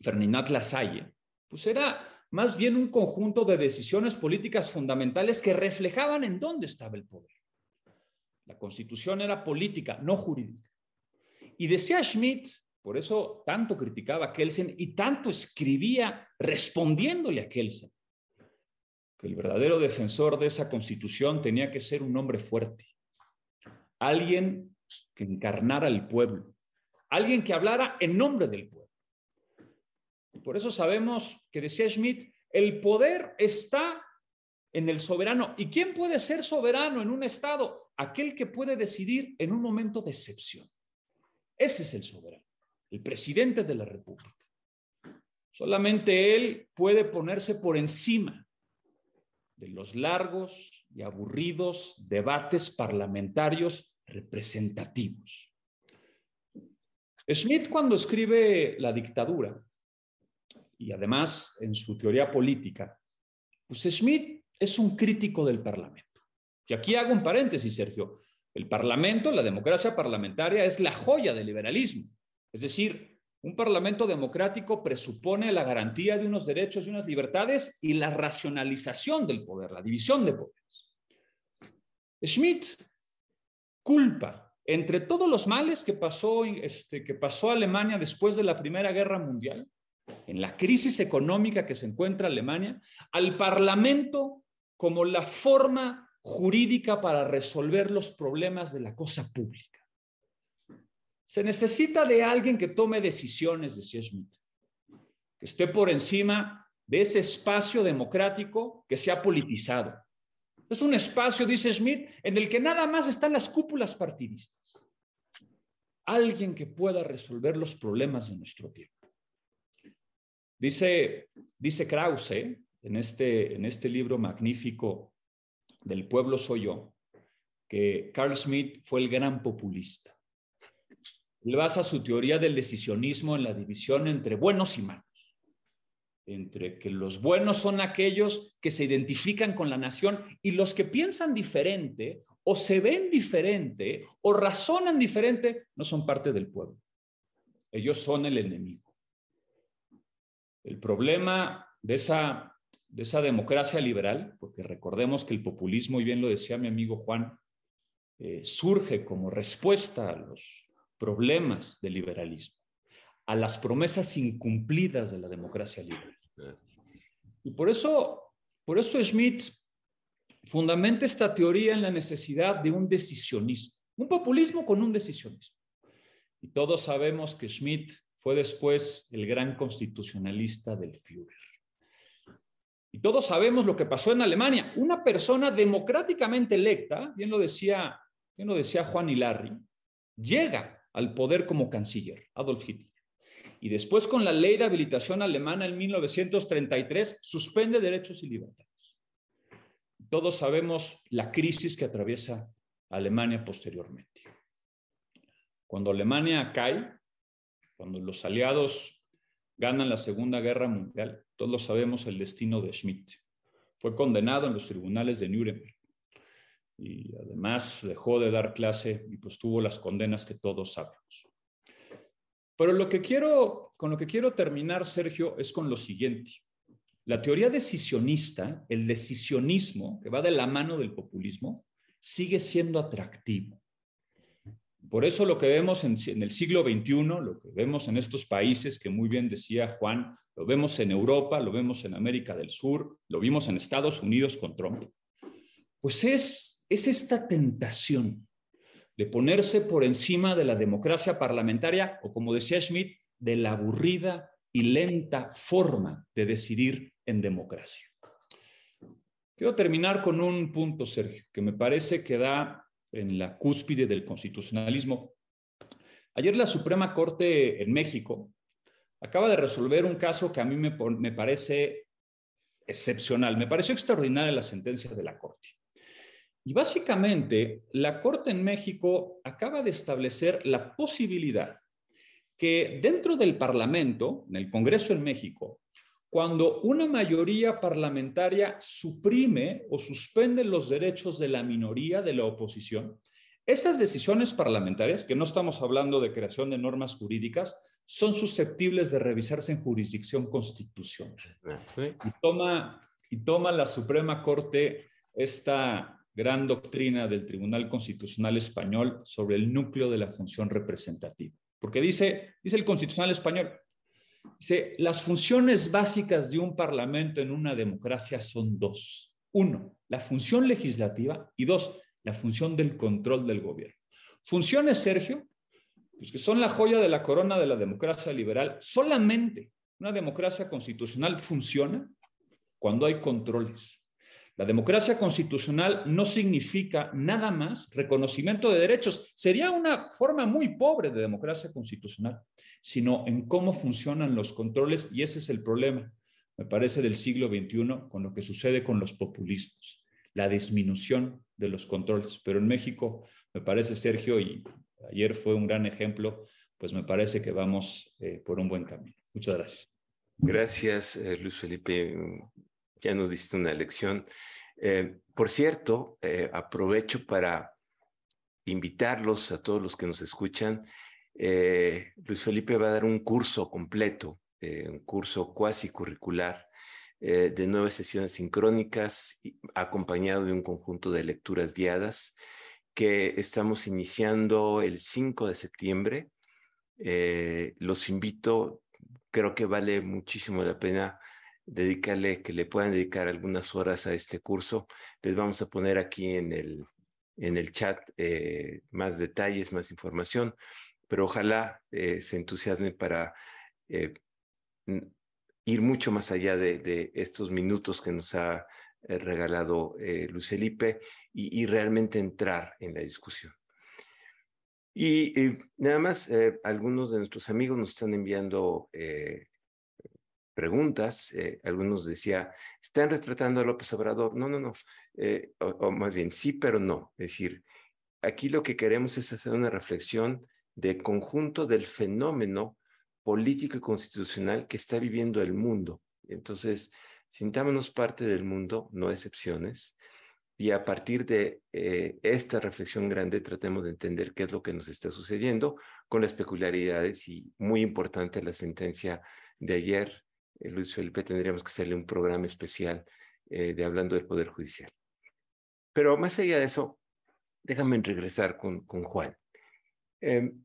Ferdinand Lasalle, pues era más bien un conjunto de decisiones políticas fundamentales que reflejaban en dónde estaba el poder. La Constitución era política, no jurídica. Y decía Schmitt, por eso tanto criticaba a Kelsen y tanto escribía respondiéndole a Kelsen, que el verdadero defensor de esa constitución tenía que ser un hombre fuerte, alguien que encarnara al pueblo, alguien que hablara en nombre del pueblo. Por eso sabemos que decía Schmidt, el poder está en el soberano. ¿Y quién puede ser soberano en un Estado? Aquel que puede decidir en un momento de excepción. Ese es el soberano, el presidente de la República. Solamente él puede ponerse por encima de los largos y aburridos debates parlamentarios representativos. Smith cuando escribe La dictadura, y además en su teoría política, pues Smith es un crítico del Parlamento. Y aquí hago un paréntesis, Sergio. El Parlamento, la democracia parlamentaria, es la joya del liberalismo. Es decir, Un parlamento democrático presupone la garantía de unos derechos y unas libertades y la racionalización del poder, la división de poderes. Schmidt culpa entre todos los males que pasó, este, que pasó Alemania después de la Primera Guerra Mundial, en la crisis económica que se encuentra Alemania, al Parlamento como la forma jurídica para resolver los problemas de la cosa pública. Se necesita de alguien que tome decisiones, decía Schmidt, que esté por encima de ese espacio democrático que se ha politizado. Es un espacio, dice Schmidt, en el que nada más están las cúpulas partidistas. Alguien que pueda resolver los problemas de nuestro tiempo. Dice, dice Krause en este, en este libro magnífico del pueblo soy yo, que Carl Schmitt fue el gran populista. Basa su teoría del decisionismo en la división entre buenos y malos, entre que los buenos son aquellos que se identifican con la nación y los que piensan diferente o se ven diferente o razonan diferente no son parte del pueblo. Ellos son el enemigo. El problema de esa de esa democracia liberal, porque recordemos que el populismo, y bien lo decía mi amigo Juan, eh, surge como respuesta a los problemas del liberalismo, a las promesas incumplidas de la democracia liberal. Y por eso, por eso Schmidt fundamenta esta teoría en la necesidad de un decisionismo, un populismo con un decisionismo. Y todos sabemos que Schmidt fue después el gran constitucionalista del Führer. Y todos sabemos lo que pasó en Alemania. Una persona democráticamente electa, bien lo decía, bien lo decía Juan Hilarri, llega al poder como canciller, Adolf Hitler. Y después con la ley de habilitación alemana en 1933 suspende derechos y libertades. Todos sabemos la crisis que atraviesa Alemania posteriormente. Cuando Alemania cae, cuando los aliados ganan la Segunda Guerra Mundial, todos sabemos el destino de Schmidt. Fue condenado en los tribunales de Nuremberg y además dejó de dar clase y pues tuvo las condenas que todos sabemos. Pero lo que quiero, con lo que quiero terminar, Sergio, es con lo siguiente. La teoría decisionista, el decisionismo, que va de la mano del populismo, sigue siendo atractivo. Por eso lo que vemos en, el siglo XXI, lo que vemos en estos países que muy bien decía Juan, lo vemos en Europa, lo vemos en América del Sur, lo vimos en Estados Unidos con Trump, pues es, es esta tentación de ponerse por encima de la democracia parlamentaria o, como decía Schmidt, de la aburrida y lenta forma de decidir en democracia. Quiero terminar con un punto, Sergio, que me parece que da en la cúspide del constitucionalismo. Ayer la Suprema Corte en México acaba de resolver un caso que a mí me, me parece excepcional, me pareció extraordinaria la sentencia de la Corte. Y básicamente, la Corte en México acaba de establecer la posibilidad que dentro del Parlamento, en el Congreso en México, cuando una mayoría parlamentaria suprime o suspende los derechos de la minoría de la oposición, esas decisiones parlamentarias, que no estamos hablando de creación de normas jurídicas, son susceptibles de revisarse en jurisdicción constitucional. Y toma, y toma la Suprema Corte esta gran doctrina del Tribunal Constitucional Español sobre el núcleo de la función representativa. Porque dice, dice el Constitucional Español, Dice, las funciones básicas de un parlamento en una democracia son dos. Uno, la función legislativa y dos, la función del control del gobierno. Funciones, Sergio, pues que son la joya de la corona de la democracia liberal. Solamente una democracia constitucional funciona cuando hay controles. La democracia constitucional no significa nada más reconocimiento de derechos. Sería una forma muy pobre de democracia constitucional sino en cómo funcionan los controles y ese es el problema, me parece, del siglo XXI con lo que sucede con los populismos, la disminución de los controles. Pero en México, me parece, Sergio, y ayer fue un gran ejemplo, pues me parece que vamos eh, por un buen camino. Muchas gracias. Gracias, eh, Luis Felipe. Ya nos diste una lección. Eh, por cierto, aprovecho para invitarlos a todos los que nos escuchan Luis Felipe va a dar un curso completo, un curso cuasi curricular de nueve sesiones sincrónicas, acompañado de un conjunto de lecturas guiadas que estamos iniciando el 5 de septiembre. los invito, creo que vale muchísimo la pena dedicarle, que le puedan dedicar algunas horas a este curso. Les vamos a poner aquí en el, en el chat eh, más detalles, más información, pero ojalá eh, se entusiasmen para eh, ir mucho más allá de, estos minutos que nos ha regalado Luis Felipe y, realmente entrar en la discusión. Y, y nada más, algunos de nuestros amigos nos están enviando preguntas. Eh, algunos decía, ¿están retratando a López Obrador? No, no, no. Eh, o, más bien, sí, pero no. Es decir, aquí lo que queremos es hacer una reflexión de conjunto del fenómeno político y constitucional que está viviendo el mundo. Entonces, sintámonos parte del mundo, no excepciones, y a partir de eh, esta reflexión grande tratemos de entender qué es lo que nos está sucediendo con las peculiaridades y muy importante la sentencia de ayer eh, Luis Felipe, tendríamos que hacerle un programa especial eh, de hablando del Poder Judicial. Pero más allá de eso, déjame regresar con, con Juan. Em,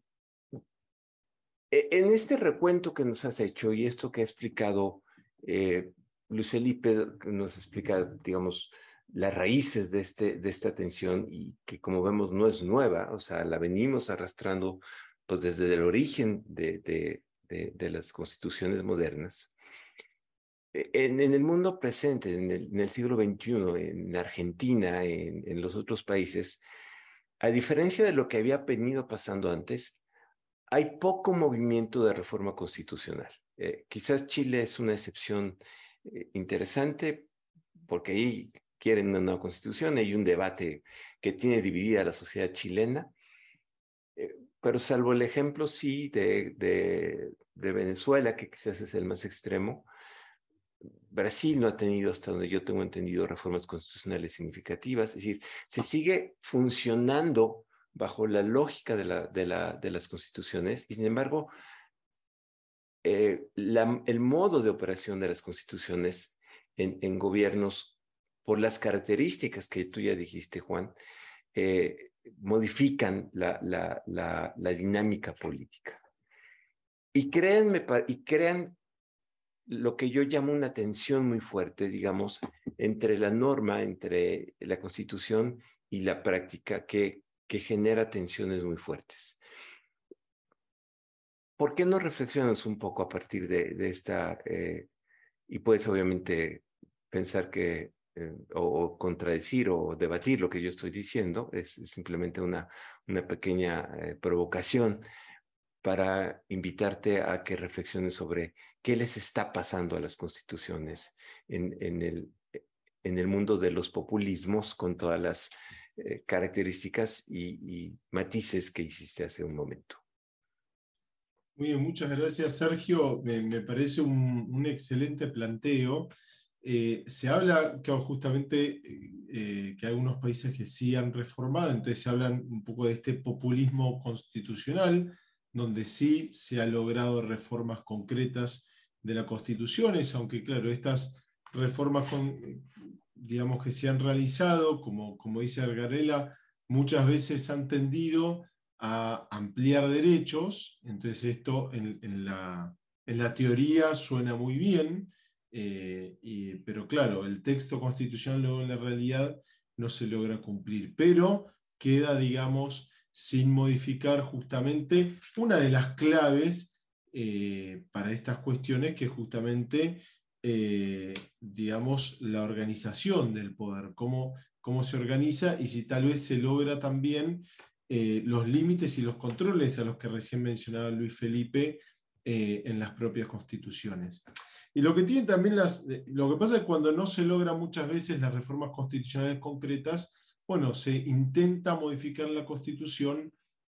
e, en este recuento que nos has hecho y esto que ha explicado eh, Luis Felipe, nos explica, digamos, las raíces de, este, de esta tensión y que como vemos no es nueva, o sea, la venimos arrastrando pues desde el origen de, de, de las constituciones modernas. E, en, el mundo presente, en el, siglo XXI, en Argentina, en, los otros países, a diferencia de lo que había venido pasando antes, hay poco movimiento de reforma constitucional. Eh, quizás Chile es una excepción eh, interesante porque ahí quieren una nueva constitución, hay un debate que tiene dividida la sociedad chilena, eh, pero salvo el ejemplo, sí, de, de, de, Venezuela, que quizás es el más extremo, Brasil no ha tenido, hasta donde yo tengo entendido, reformas constitucionales significativas. Es decir, se sigue funcionando bajo la lógica de, la, de, la, de las constituciones y, sin embargo, eh, el modo de operación de las constituciones en, en, gobiernos, por las características que tú ya dijiste, Juan, eh, modifican la, la, la, la, dinámica política. Y créanme, y crean lo que yo llamo una tensión muy fuerte, digamos, entre la norma, entre la constitución y la práctica que, que genera tensiones muy fuertes. ¿Por qué no reflexionas un poco a partir de, esta, eh, y puedes obviamente pensar que, eh, o, contradecir o debatir lo que yo estoy diciendo, es, simplemente una, una pequeña eh, provocación para invitarte a que reflexiones sobre qué les está pasando a las constituciones en, el, mundo de los populismos con todas las eh, características y, matices que hiciste hace un momento. Muy bien, muchas gracias Sergio. Me, parece un, excelente planteo. Eh, se habla justamente eh, que hay algunos países que sí han reformado, entonces se hablan un poco de este populismo constitucional donde sí se han logrado reformas concretas de la Constitución, aunque claro, estas reformas digamos que se han realizado, como, como dice Argarela, muchas veces han tendido a ampliar derechos, entonces esto en, la, en la, teoría suena muy bien, eh, pero claro, el texto constitucional luego en la realidad no se logra cumplir, pero queda, digamos, sin modificar justamente una de las claves eh, para estas cuestiones, que justamente, eh, digamos, la organización del poder, cómo, cómo se organiza y si tal vez se logra también eh, los límites y los controles a los que recién mencionaba Luis Felipe en las propias constituciones. Y lo que tiene también las, lo que pasa es cuando no se logra muchas veces las reformas constitucionales concretas, bueno, se intenta modificar la constitución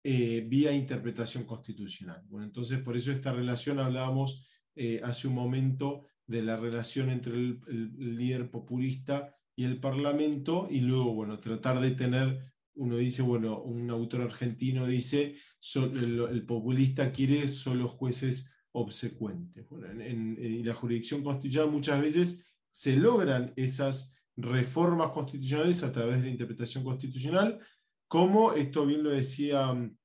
eh, vía interpretación constitucional. Bueno, entonces por eso esta relación hablábamos eh, hace un momento de la relación entre el, líder populista y el Parlamento y luego, bueno, tratar de tener uno dice, bueno, un autor argentino dice, el, populista quiere solo jueces obsecuentes. en, en, la jurisdicción constitucional muchas veces se logran esas reformas constitucionales a través de la interpretación constitucional, como esto bien lo decía mm,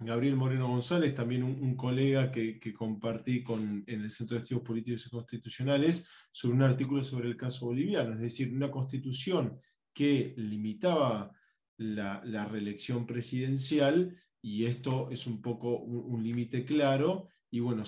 Gabriel Moreno González, también un, colega que, compartí con, en el Centro de Estudios Políticos y Constitucionales, sobre un artículo sobre el caso boliviano, es decir, una constitución que limitaba la, reelección presidencial, y esto es un poco un, límite claro, y bueno,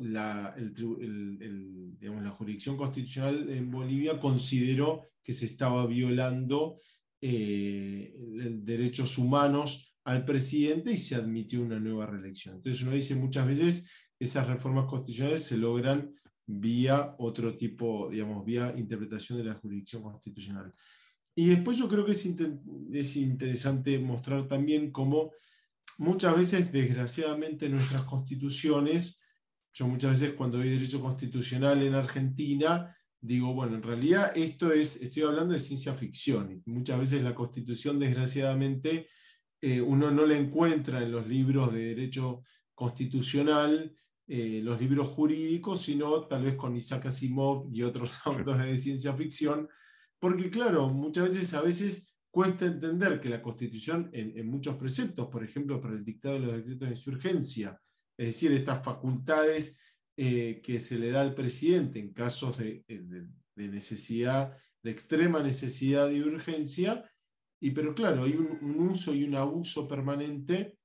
la, la jurisdicción constitucional en Bolivia consideró que se estaba violando eh, derechos humanos al presidente y se admitió una nueva reelección. Entonces uno dice muchas veces esas reformas constitucionales se logran vía otro tipo, digamos, vía interpretación de la jurisdicción constitucional. Y después yo creo que es, es interesante mostrar también cómo muchas veces, desgraciadamente, nuestras constituciones, yo muchas veces cuando hay derecho constitucional en Argentina, digo, bueno, en realidad esto es, estoy hablando de ciencia ficción, muchas veces la constitución, desgraciadamente, eh, uno no la encuentra en los libros de derecho constitucional, eh, los libros jurídicos, sino tal vez con Isaac Asimov y otros autores de ciencia ficción, porque claro, muchas veces a veces cuesta entender que la constitución en, muchos preceptos, por ejemplo, para el dictado de los decretos de insurgencia, es decir, estas facultades eh, que se le da al presidente en casos de, necesidad, de extrema necesidad y urgencia, y, pero claro, hay un, uso y un abuso permanente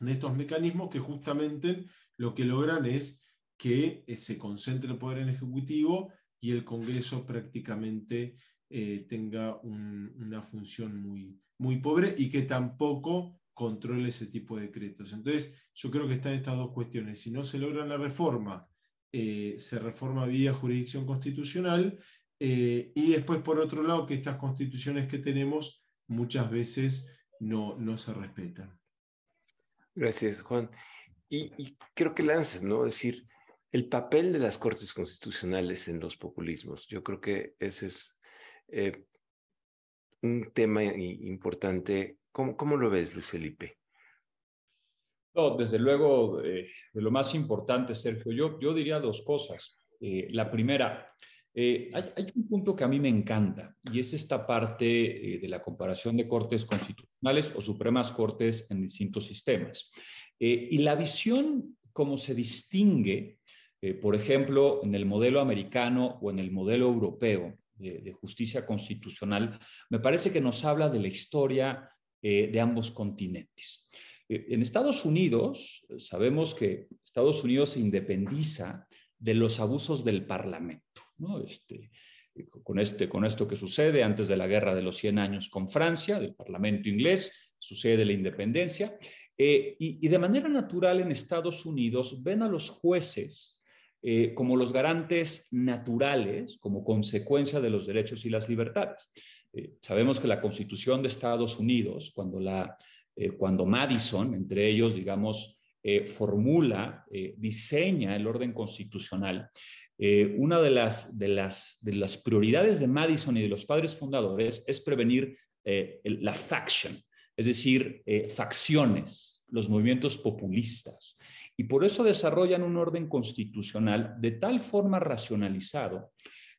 de estos mecanismos que justamente lo que logran es que eh, se concentre el poder en ejecutivo y el Congreso prácticamente eh, tenga una función muy, muy pobre y que tampoco controle ese tipo de decretos. Entonces, yo creo que están estas dos cuestiones. Si no se logra la reforma, eh, se reforma vía jurisdicción constitucional eh, y después, por otro lado, que estas constituciones que tenemos muchas veces no, no se respetan. Gracias, Juan. Y, creo que lanzas, ¿no? Es decir, el papel de las Cortes Constitucionales en los populismos. Yo creo que ese es eh, un tema importante ¿Cómo, lo ves, Luis Felipe? No, desde luego, eh, de lo más importante, Sergio, yo, yo diría dos cosas. Eh, la primera, eh, hay, un punto que a mí me encanta y es esta parte de la comparación de cortes constitucionales o supremas cortes en distintos sistemas. y la visión, como se distingue, por ejemplo, en el modelo americano o en el modelo europeo de justicia constitucional, me parece que nos habla de la historia eh, de ambos continentes. Eh, en Estados Unidos, sabemos que Estados Unidos se independiza de los abusos del Parlamento. Este, con, este, con esto que sucede antes de la Guerra de los 100 años con Francia, del Parlamento inglés, sucede la independencia, eh, y, de manera natural en Estados Unidos ven a los jueces como los garantes naturales, como consecuencia de los derechos y las libertades. Eh, sabemos que la Constitución de Estados Unidos, cuando, eh, Madison, entre ellos, digamos, eh, formula, diseña el orden constitucional, una de las prioridades de Madison y de los padres fundadores es prevenir la faction, es decir, facciones, los movimientos populistas. Y por eso desarrollan un orden constitucional de tal forma racionalizado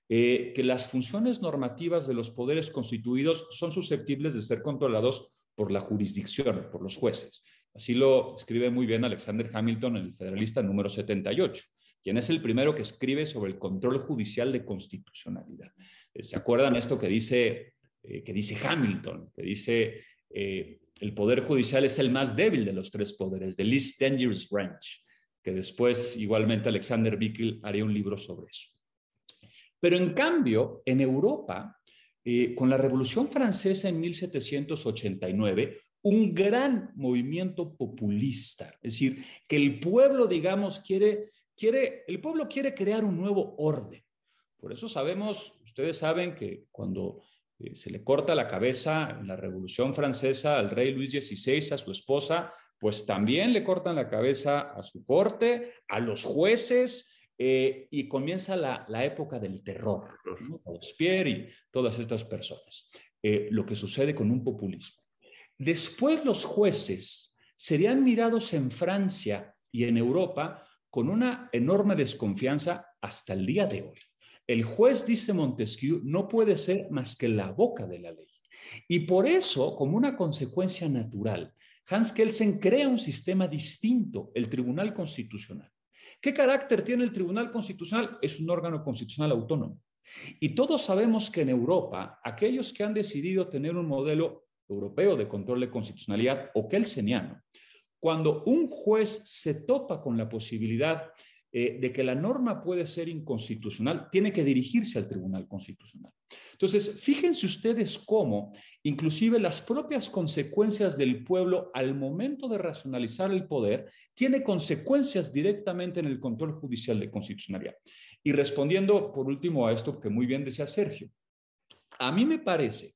eh, que las funciones normativas de los poderes constituidos son susceptibles de ser controlados por la jurisdicción, por los jueces. Así lo escribe muy bien Alexander Hamilton en el Federalista número 78, quien es el primero que escribe sobre el control judicial de constitucionalidad. Eh, ¿Se acuerdan esto que dice, eh, que dice Hamilton? Que dice, el poder judicial es el más débil de los tres poderes, the least dangerous branch, que después igualmente Alexander Bickel haría un libro sobre eso. Pero en cambio, en Europa, eh, con la Revolución Francesa en 1789, un gran movimiento populista, es decir, que el pueblo, digamos, quiere, quiere, el pueblo quiere crear un nuevo orden. Por eso sabemos, ustedes saben que cuando eh, se le corta la cabeza en la Revolución Francesa al rey Luis XVI, a su esposa, pues también le cortan la cabeza a su corte, a los jueces, eh, y comienza la, época del terror, ¿no? Robespierre y todas estas personas. Eh, lo que sucede con un populismo. Después los jueces serían mirados en Francia y en Europa con una enorme desconfianza hasta el día de hoy. El juez, dice Montesquieu, no puede ser más que la boca de la ley. Y por eso, como una consecuencia natural, Hans Kelsen crea un sistema distinto, el Tribunal Constitucional. ¿Qué carácter tiene el Tribunal Constitucional? Es un órgano constitucional autónomo. Y todos sabemos que en Europa, aquellos que han decidido tener un modelo europeo de control de constitucionalidad o kelseniano, cuando un juez se topa con la posibilidad eh, de que la norma puede ser inconstitucional, tiene que dirigirse al Tribunal Constitucional. Entonces, fíjense ustedes cómo inclusive las propias consecuencias del pueblo al momento de racionalizar el poder tiene consecuencias directamente en el control judicial de constitucionalidad. Y respondiendo por último a esto que muy bien decía Sergio, a mí me parece,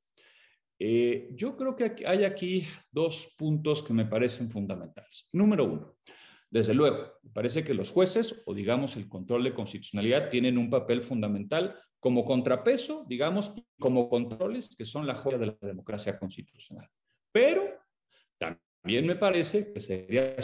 eh, yo creo que hay aquí dos puntos que me parecen fundamentales. Número uno, desde luego, parece que los jueces, o digamos el control de constitucionalidad, tienen un papel fundamental como contrapeso, digamos, como controles que son la joya de la democracia constitucional. Pero también me parece que sería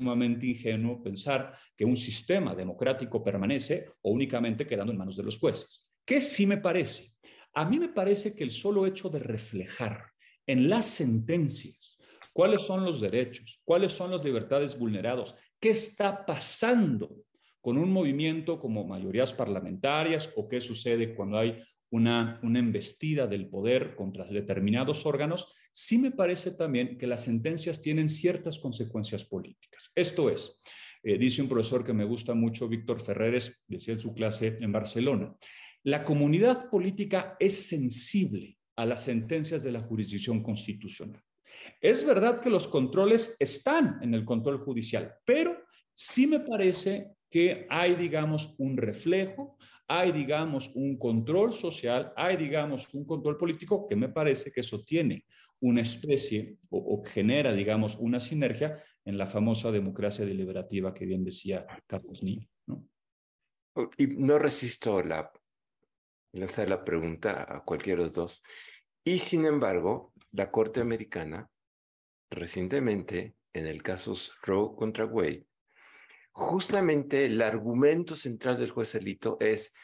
sumamente ingenuo pensar que un sistema democrático permanece o únicamente quedando en manos de los jueces. ¿Qué sí me parece? A mí me parece que el solo hecho de reflejar en las sentencias cuáles son los derechos, cuáles son las libertades vulnerados, qué está pasando con un movimiento como mayorías parlamentarias o qué sucede cuando hay una, una embestida del poder contra determinados órganos, sí me parece también que las sentencias tienen ciertas consecuencias políticas. Esto es, eh, dice un profesor que me gusta mucho, Víctor Ferreres, decía en su clase en Barcelona, la comunidad política es sensible a las sentencias de la jurisdicción constitucional. Es verdad que los controles están en el control judicial, pero sí me parece que hay, digamos, un reflejo, hay, digamos, un control social, hay, digamos, un control político que me parece que eso tiene una especie o, genera, digamos, una sinergia en la famosa democracia deliberativa que bien decía Carlos Niño. ¿no? Y no resisto la, lanzar la pregunta a cualquiera de los dos. Y sin embargo, la Corte Americana recientemente, en el caso Roe contra Wade, justamente el argumento central del juez Alito es,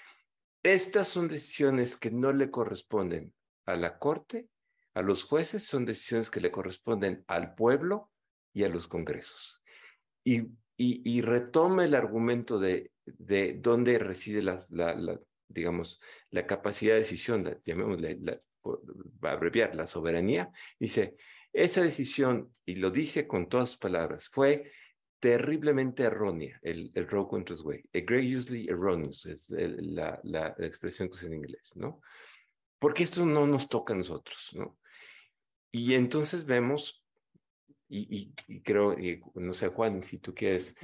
estas son decisiones que no le corresponden a la Corte, a los jueces, son decisiones que le corresponden al pueblo y a los congresos. Y, y, retoma el argumento de, de dónde reside la, la, digamos, la capacidad de decisión, llamémosle, va a abreviar, la soberanía, dice, esa decisión, y lo dice con todas sus palabras, fue terriblemente errónea, el, el Roe contra Wade. Egregiously erroneous es la, la, expresión que usa en inglés, ¿no? Porque esto no nos toca a nosotros, ¿no? Y entonces vemos, y, y, creo, no sé, Juan, si tú quieres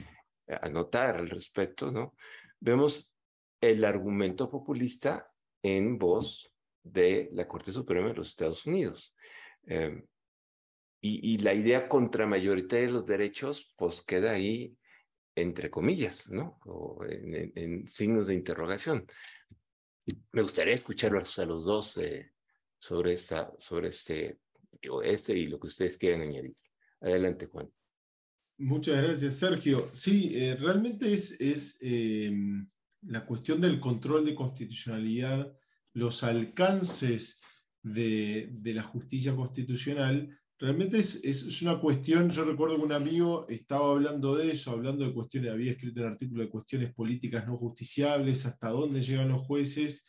anotar al respecto, ¿no? Vemos el argumento populista en voz de la Corte Suprema de los Estados Unidos. Eh, y, la idea contramayoritaria de los derechos, pues queda ahí entre comillas, ¿no? O en, signos de interrogación. Me gustaría escucharlos a los dos eh, sobre, esta, sobre este, este y lo que ustedes quieran añadir. Adelante, Juan. Muchas gracias, Sergio. Sí, eh, realmente es, es em, la cuestión del control de constitucionalidad, los alcances de, la justicia constitucional Realmente es, una cuestión, yo recuerdo que un amigo estaba hablando de eso, hablando de cuestiones, había escrito un artículo de cuestiones políticas no justiciables, hasta dónde llegan los jueces,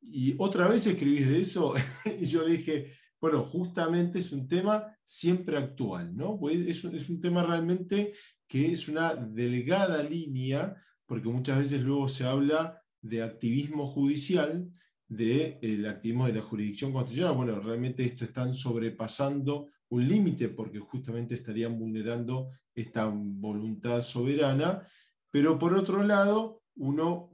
y otra vez escribís de eso, y yo le dije, bueno, justamente es un tema siempre actual, ¿no? Pues es, es un tema realmente que es una delgada línea, porque muchas veces luego se habla de activismo judicial, del el activismo de la jurisdicción constitucional. Bueno, realmente esto están sobrepasando un límite porque justamente estarían vulnerando esta voluntad soberana, pero por otro lado, uno,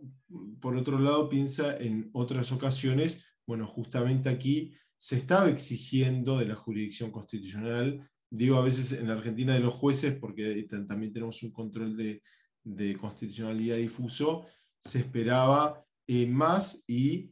por otro lado, piensa en otras ocasiones, bueno, justamente aquí se estaba exigiendo de la jurisdicción constitucional, digo a veces en la Argentina de los jueces, porque también tenemos un control de, constitucionalidad difuso, se esperaba eh, más y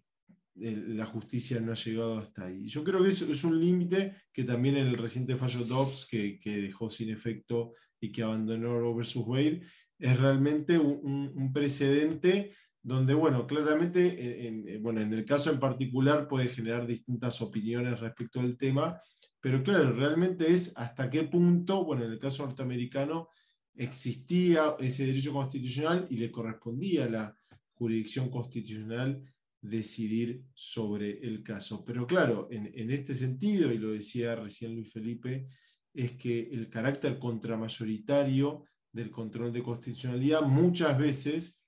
la justicia no ha llegado hasta ahí. Yo creo que eso es un límite que también en el reciente fallo Dobbs, que, dejó sin efecto y que abandonó Roe versus Wade, es realmente un, precedente donde, bueno, claramente, en, bueno, en el caso en particular puede generar distintas opiniones respecto al tema, pero claro, realmente es hasta qué punto, bueno, en el caso norteamericano existía ese derecho constitucional y le correspondía a la jurisdicción constitucional decidir sobre el caso. Pero claro, en, este sentido, y lo decía recién Luis Felipe, es que el carácter contramayoritario del control de constitucionalidad muchas veces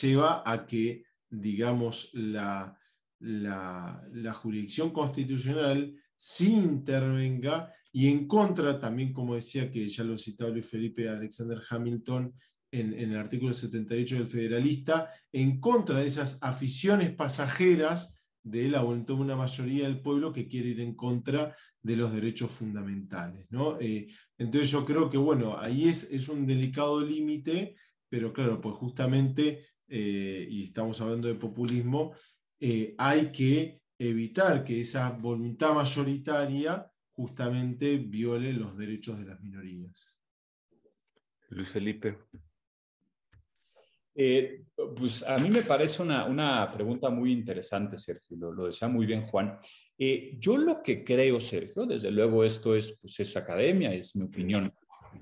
lleva a que, digamos, la, la, jurisdicción constitucional sí intervenga y en contra, también como decía que ya lo citaba Luis Felipe Alexander Hamilton, en, el artículo 78 del Federalista, en contra de esas aficiones pasajeras de la voluntad de una mayoría del pueblo que quiere ir en contra de los derechos fundamentales. ¿no? Eh, entonces yo creo que, bueno, ahí es, es un delicado límite, pero claro, pues justamente, eh, y estamos hablando de populismo, eh, hay que evitar que esa voluntad mayoritaria justamente viole los derechos de las minorías. Luis Felipe. Eh, pues a mí me parece una, una pregunta muy interesante, Sergio, lo, decía muy bien Juan. Eh, yo lo que creo, Sergio, desde luego esto es, pues es academia, es mi opinión.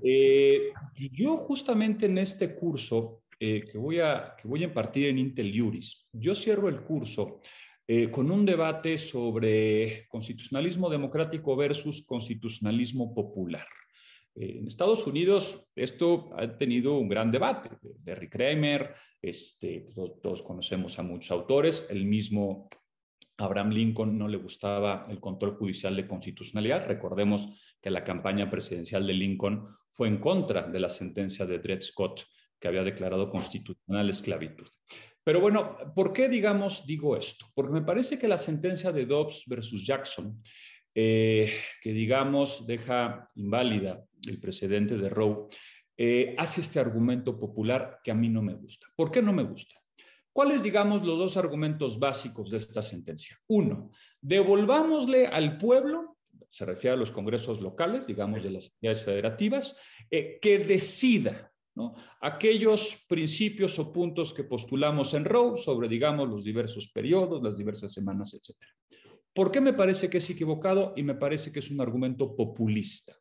Eh, yo justamente en este curso que, voy a, que voy a impartir en Intel Juris, yo cierro el curso con un debate sobre constitucionalismo democrático versus constitucionalismo popular. En Estados Unidos esto ha tenido un gran debate. Derry Kramer, este, todos, conocemos a muchos autores, el mismo Abraham Lincoln no le gustaba el control judicial de constitucionalidad. Recordemos que la campaña presidencial de Lincoln fue en contra de la sentencia de Dred Scott, que había declarado constitucional esclavitud. Pero bueno, ¿por qué digamos digo esto? Porque me parece que la sentencia de Dobbs versus Jackson eh, que digamos deja inválida el precedente de Roe, eh, hace este argumento popular que a mí no me gusta. ¿Por qué no me gusta? ¿Cuáles, digamos, los dos argumentos básicos de esta sentencia? Uno, devolvámosle al pueblo, se refiere a los congresos locales, digamos, de las entidades federativas, eh, que decida aquellos principios o puntos que postulamos en Roe sobre, digamos, los diversos periodos, las diversas semanas, etc. ¿Por qué me parece que es equivocado y me parece que es un argumento populista?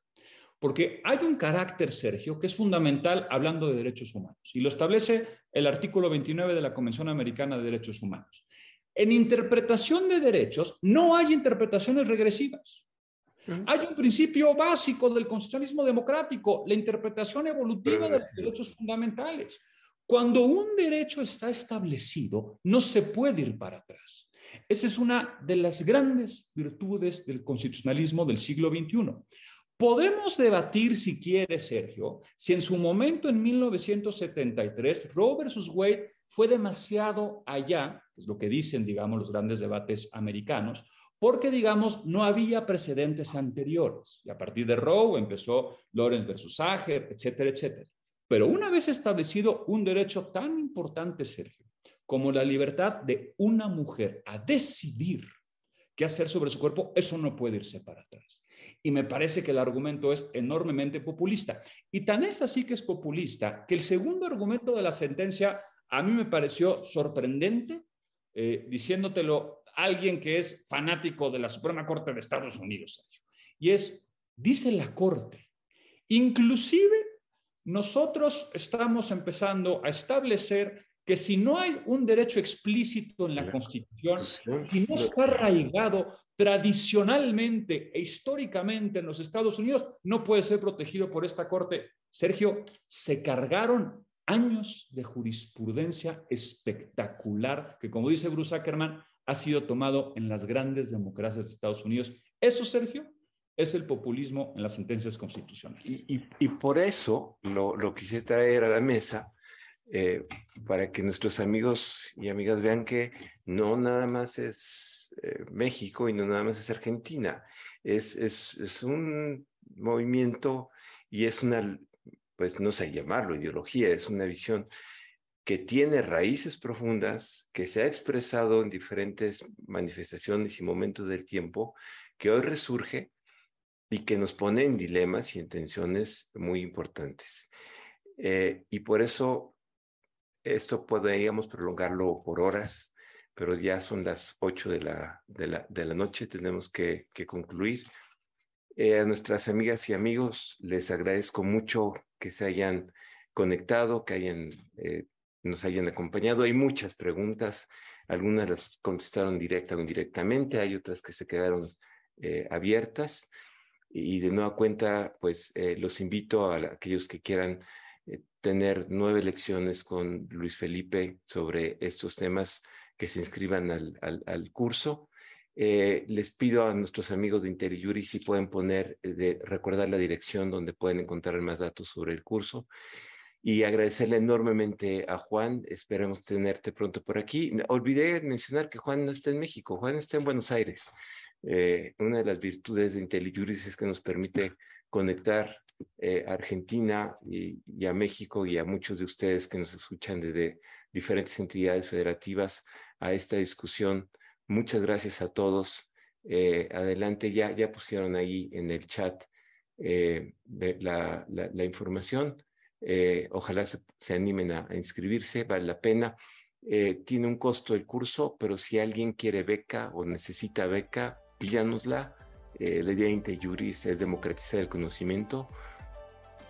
Porque hay un carácter, Sergio, que es fundamental hablando de derechos humanos y lo establece el artículo 29 de la Convención Americana de Derechos Humanos. En interpretación de derechos no hay interpretaciones regresivas. Hay un principio básico del constitucionalismo democrático, la interpretación evolutiva de los derechos fundamentales. Cuando un derecho está establecido, no se puede ir para atrás. Esa es una de las grandes virtudes del constitucionalismo del siglo XXI. Podemos debatir, si quiere, Sergio, si en su momento, en 1973, Roe versus Wade fue demasiado allá, es lo que dicen, digamos, los grandes debates americanos, porque, digamos, no había precedentes anteriores. Y a partir de Roe empezó Lawrence versus Sager, etcétera, etcétera. Pero una vez establecido un derecho tan importante, Sergio, como la libertad de una mujer a decidir qué hacer sobre su cuerpo, eso no puede irse para atrás. Y me parece que el argumento es enormemente populista. Y tan es así que es populista que el segundo argumento de la sentencia a mí me pareció sorprendente, eh, diciéndotelo alguien que es fanático de la Suprema Corte de Estados Unidos, Y es, dice la Corte, inclusive nosotros estamos empezando a establecer que si no hay un derecho explícito en la Constitución, si no está arraigado tradicionalmente e históricamente en los Estados Unidos, no puede ser protegido por esta Corte. Sergio, se cargaron años de jurisprudencia espectacular que, como dice Bruce Ackerman, ha sido tomado en las grandes democracias de Estados Unidos. Eso, Sergio, es el populismo en las sentencias constitucionales. Y, por eso lo, lo quise traer a la mesa, eh, para que nuestros amigos y amigas vean que no nada más es eh, México y no nada más es Argentina, es, es, es, un movimiento y es una, pues no sé llamarlo ideología, es una visión que tiene raíces profundas, que se ha expresado en diferentes manifestaciones y momentos del tiempo, que hoy resurge y que nos pone en dilemas y en tensiones muy importantes. Eh, y por eso esto podríamos prolongarlo por horas, pero ya son las 8 de la, de la, de la noche, tenemos que, que concluir. Eh, a nuestras amigas y amigos les agradezco mucho que se hayan conectado, que hayan eh, nos hayan acompañado. Hay muchas preguntas, algunas las contestaron directa o indirectamente, hay otras que se quedaron eh, abiertas. Y de nueva cuenta, pues los invito a, aquellos que quieran eh, tener nueve lecciones con Luis Felipe sobre estos temas que se inscriban al, al, curso. les pido a nuestros amigos de Interiyuri si pueden poner, de recordar la dirección donde pueden encontrar más datos sobre el curso y agradecerle enormemente a Juan. Esperemos tenerte pronto por aquí. Olvidé mencionar que Juan no está en México, Juan está en Buenos Aires. Eh, una de las virtudes de IntelliJuris es que nos permite conectar eh, Argentina y, a México y a muchos de ustedes que nos escuchan desde diferentes entidades federativas a esta discusión. Muchas gracias a todos. Eh, adelante, ya, ya pusieron ahí en el chat la, la, información. Eh, ojalá se, animen a, inscribirse, vale la pena. Eh, tiene un costo el curso, pero si alguien quiere beca o necesita beca, pídanosla. Eh, la idea de Interjuris es democratizar el conocimiento,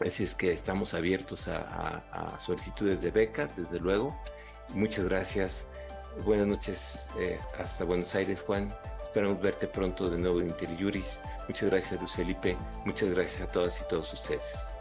así es que estamos abiertos a, solicitudes de beca, desde luego. Muchas gracias. Buenas noches hasta Buenos Aires, Juan. Esperamos verte pronto de nuevo en Interjuris. Muchas gracias, Luis Felipe. Muchas gracias a todas y todos ustedes.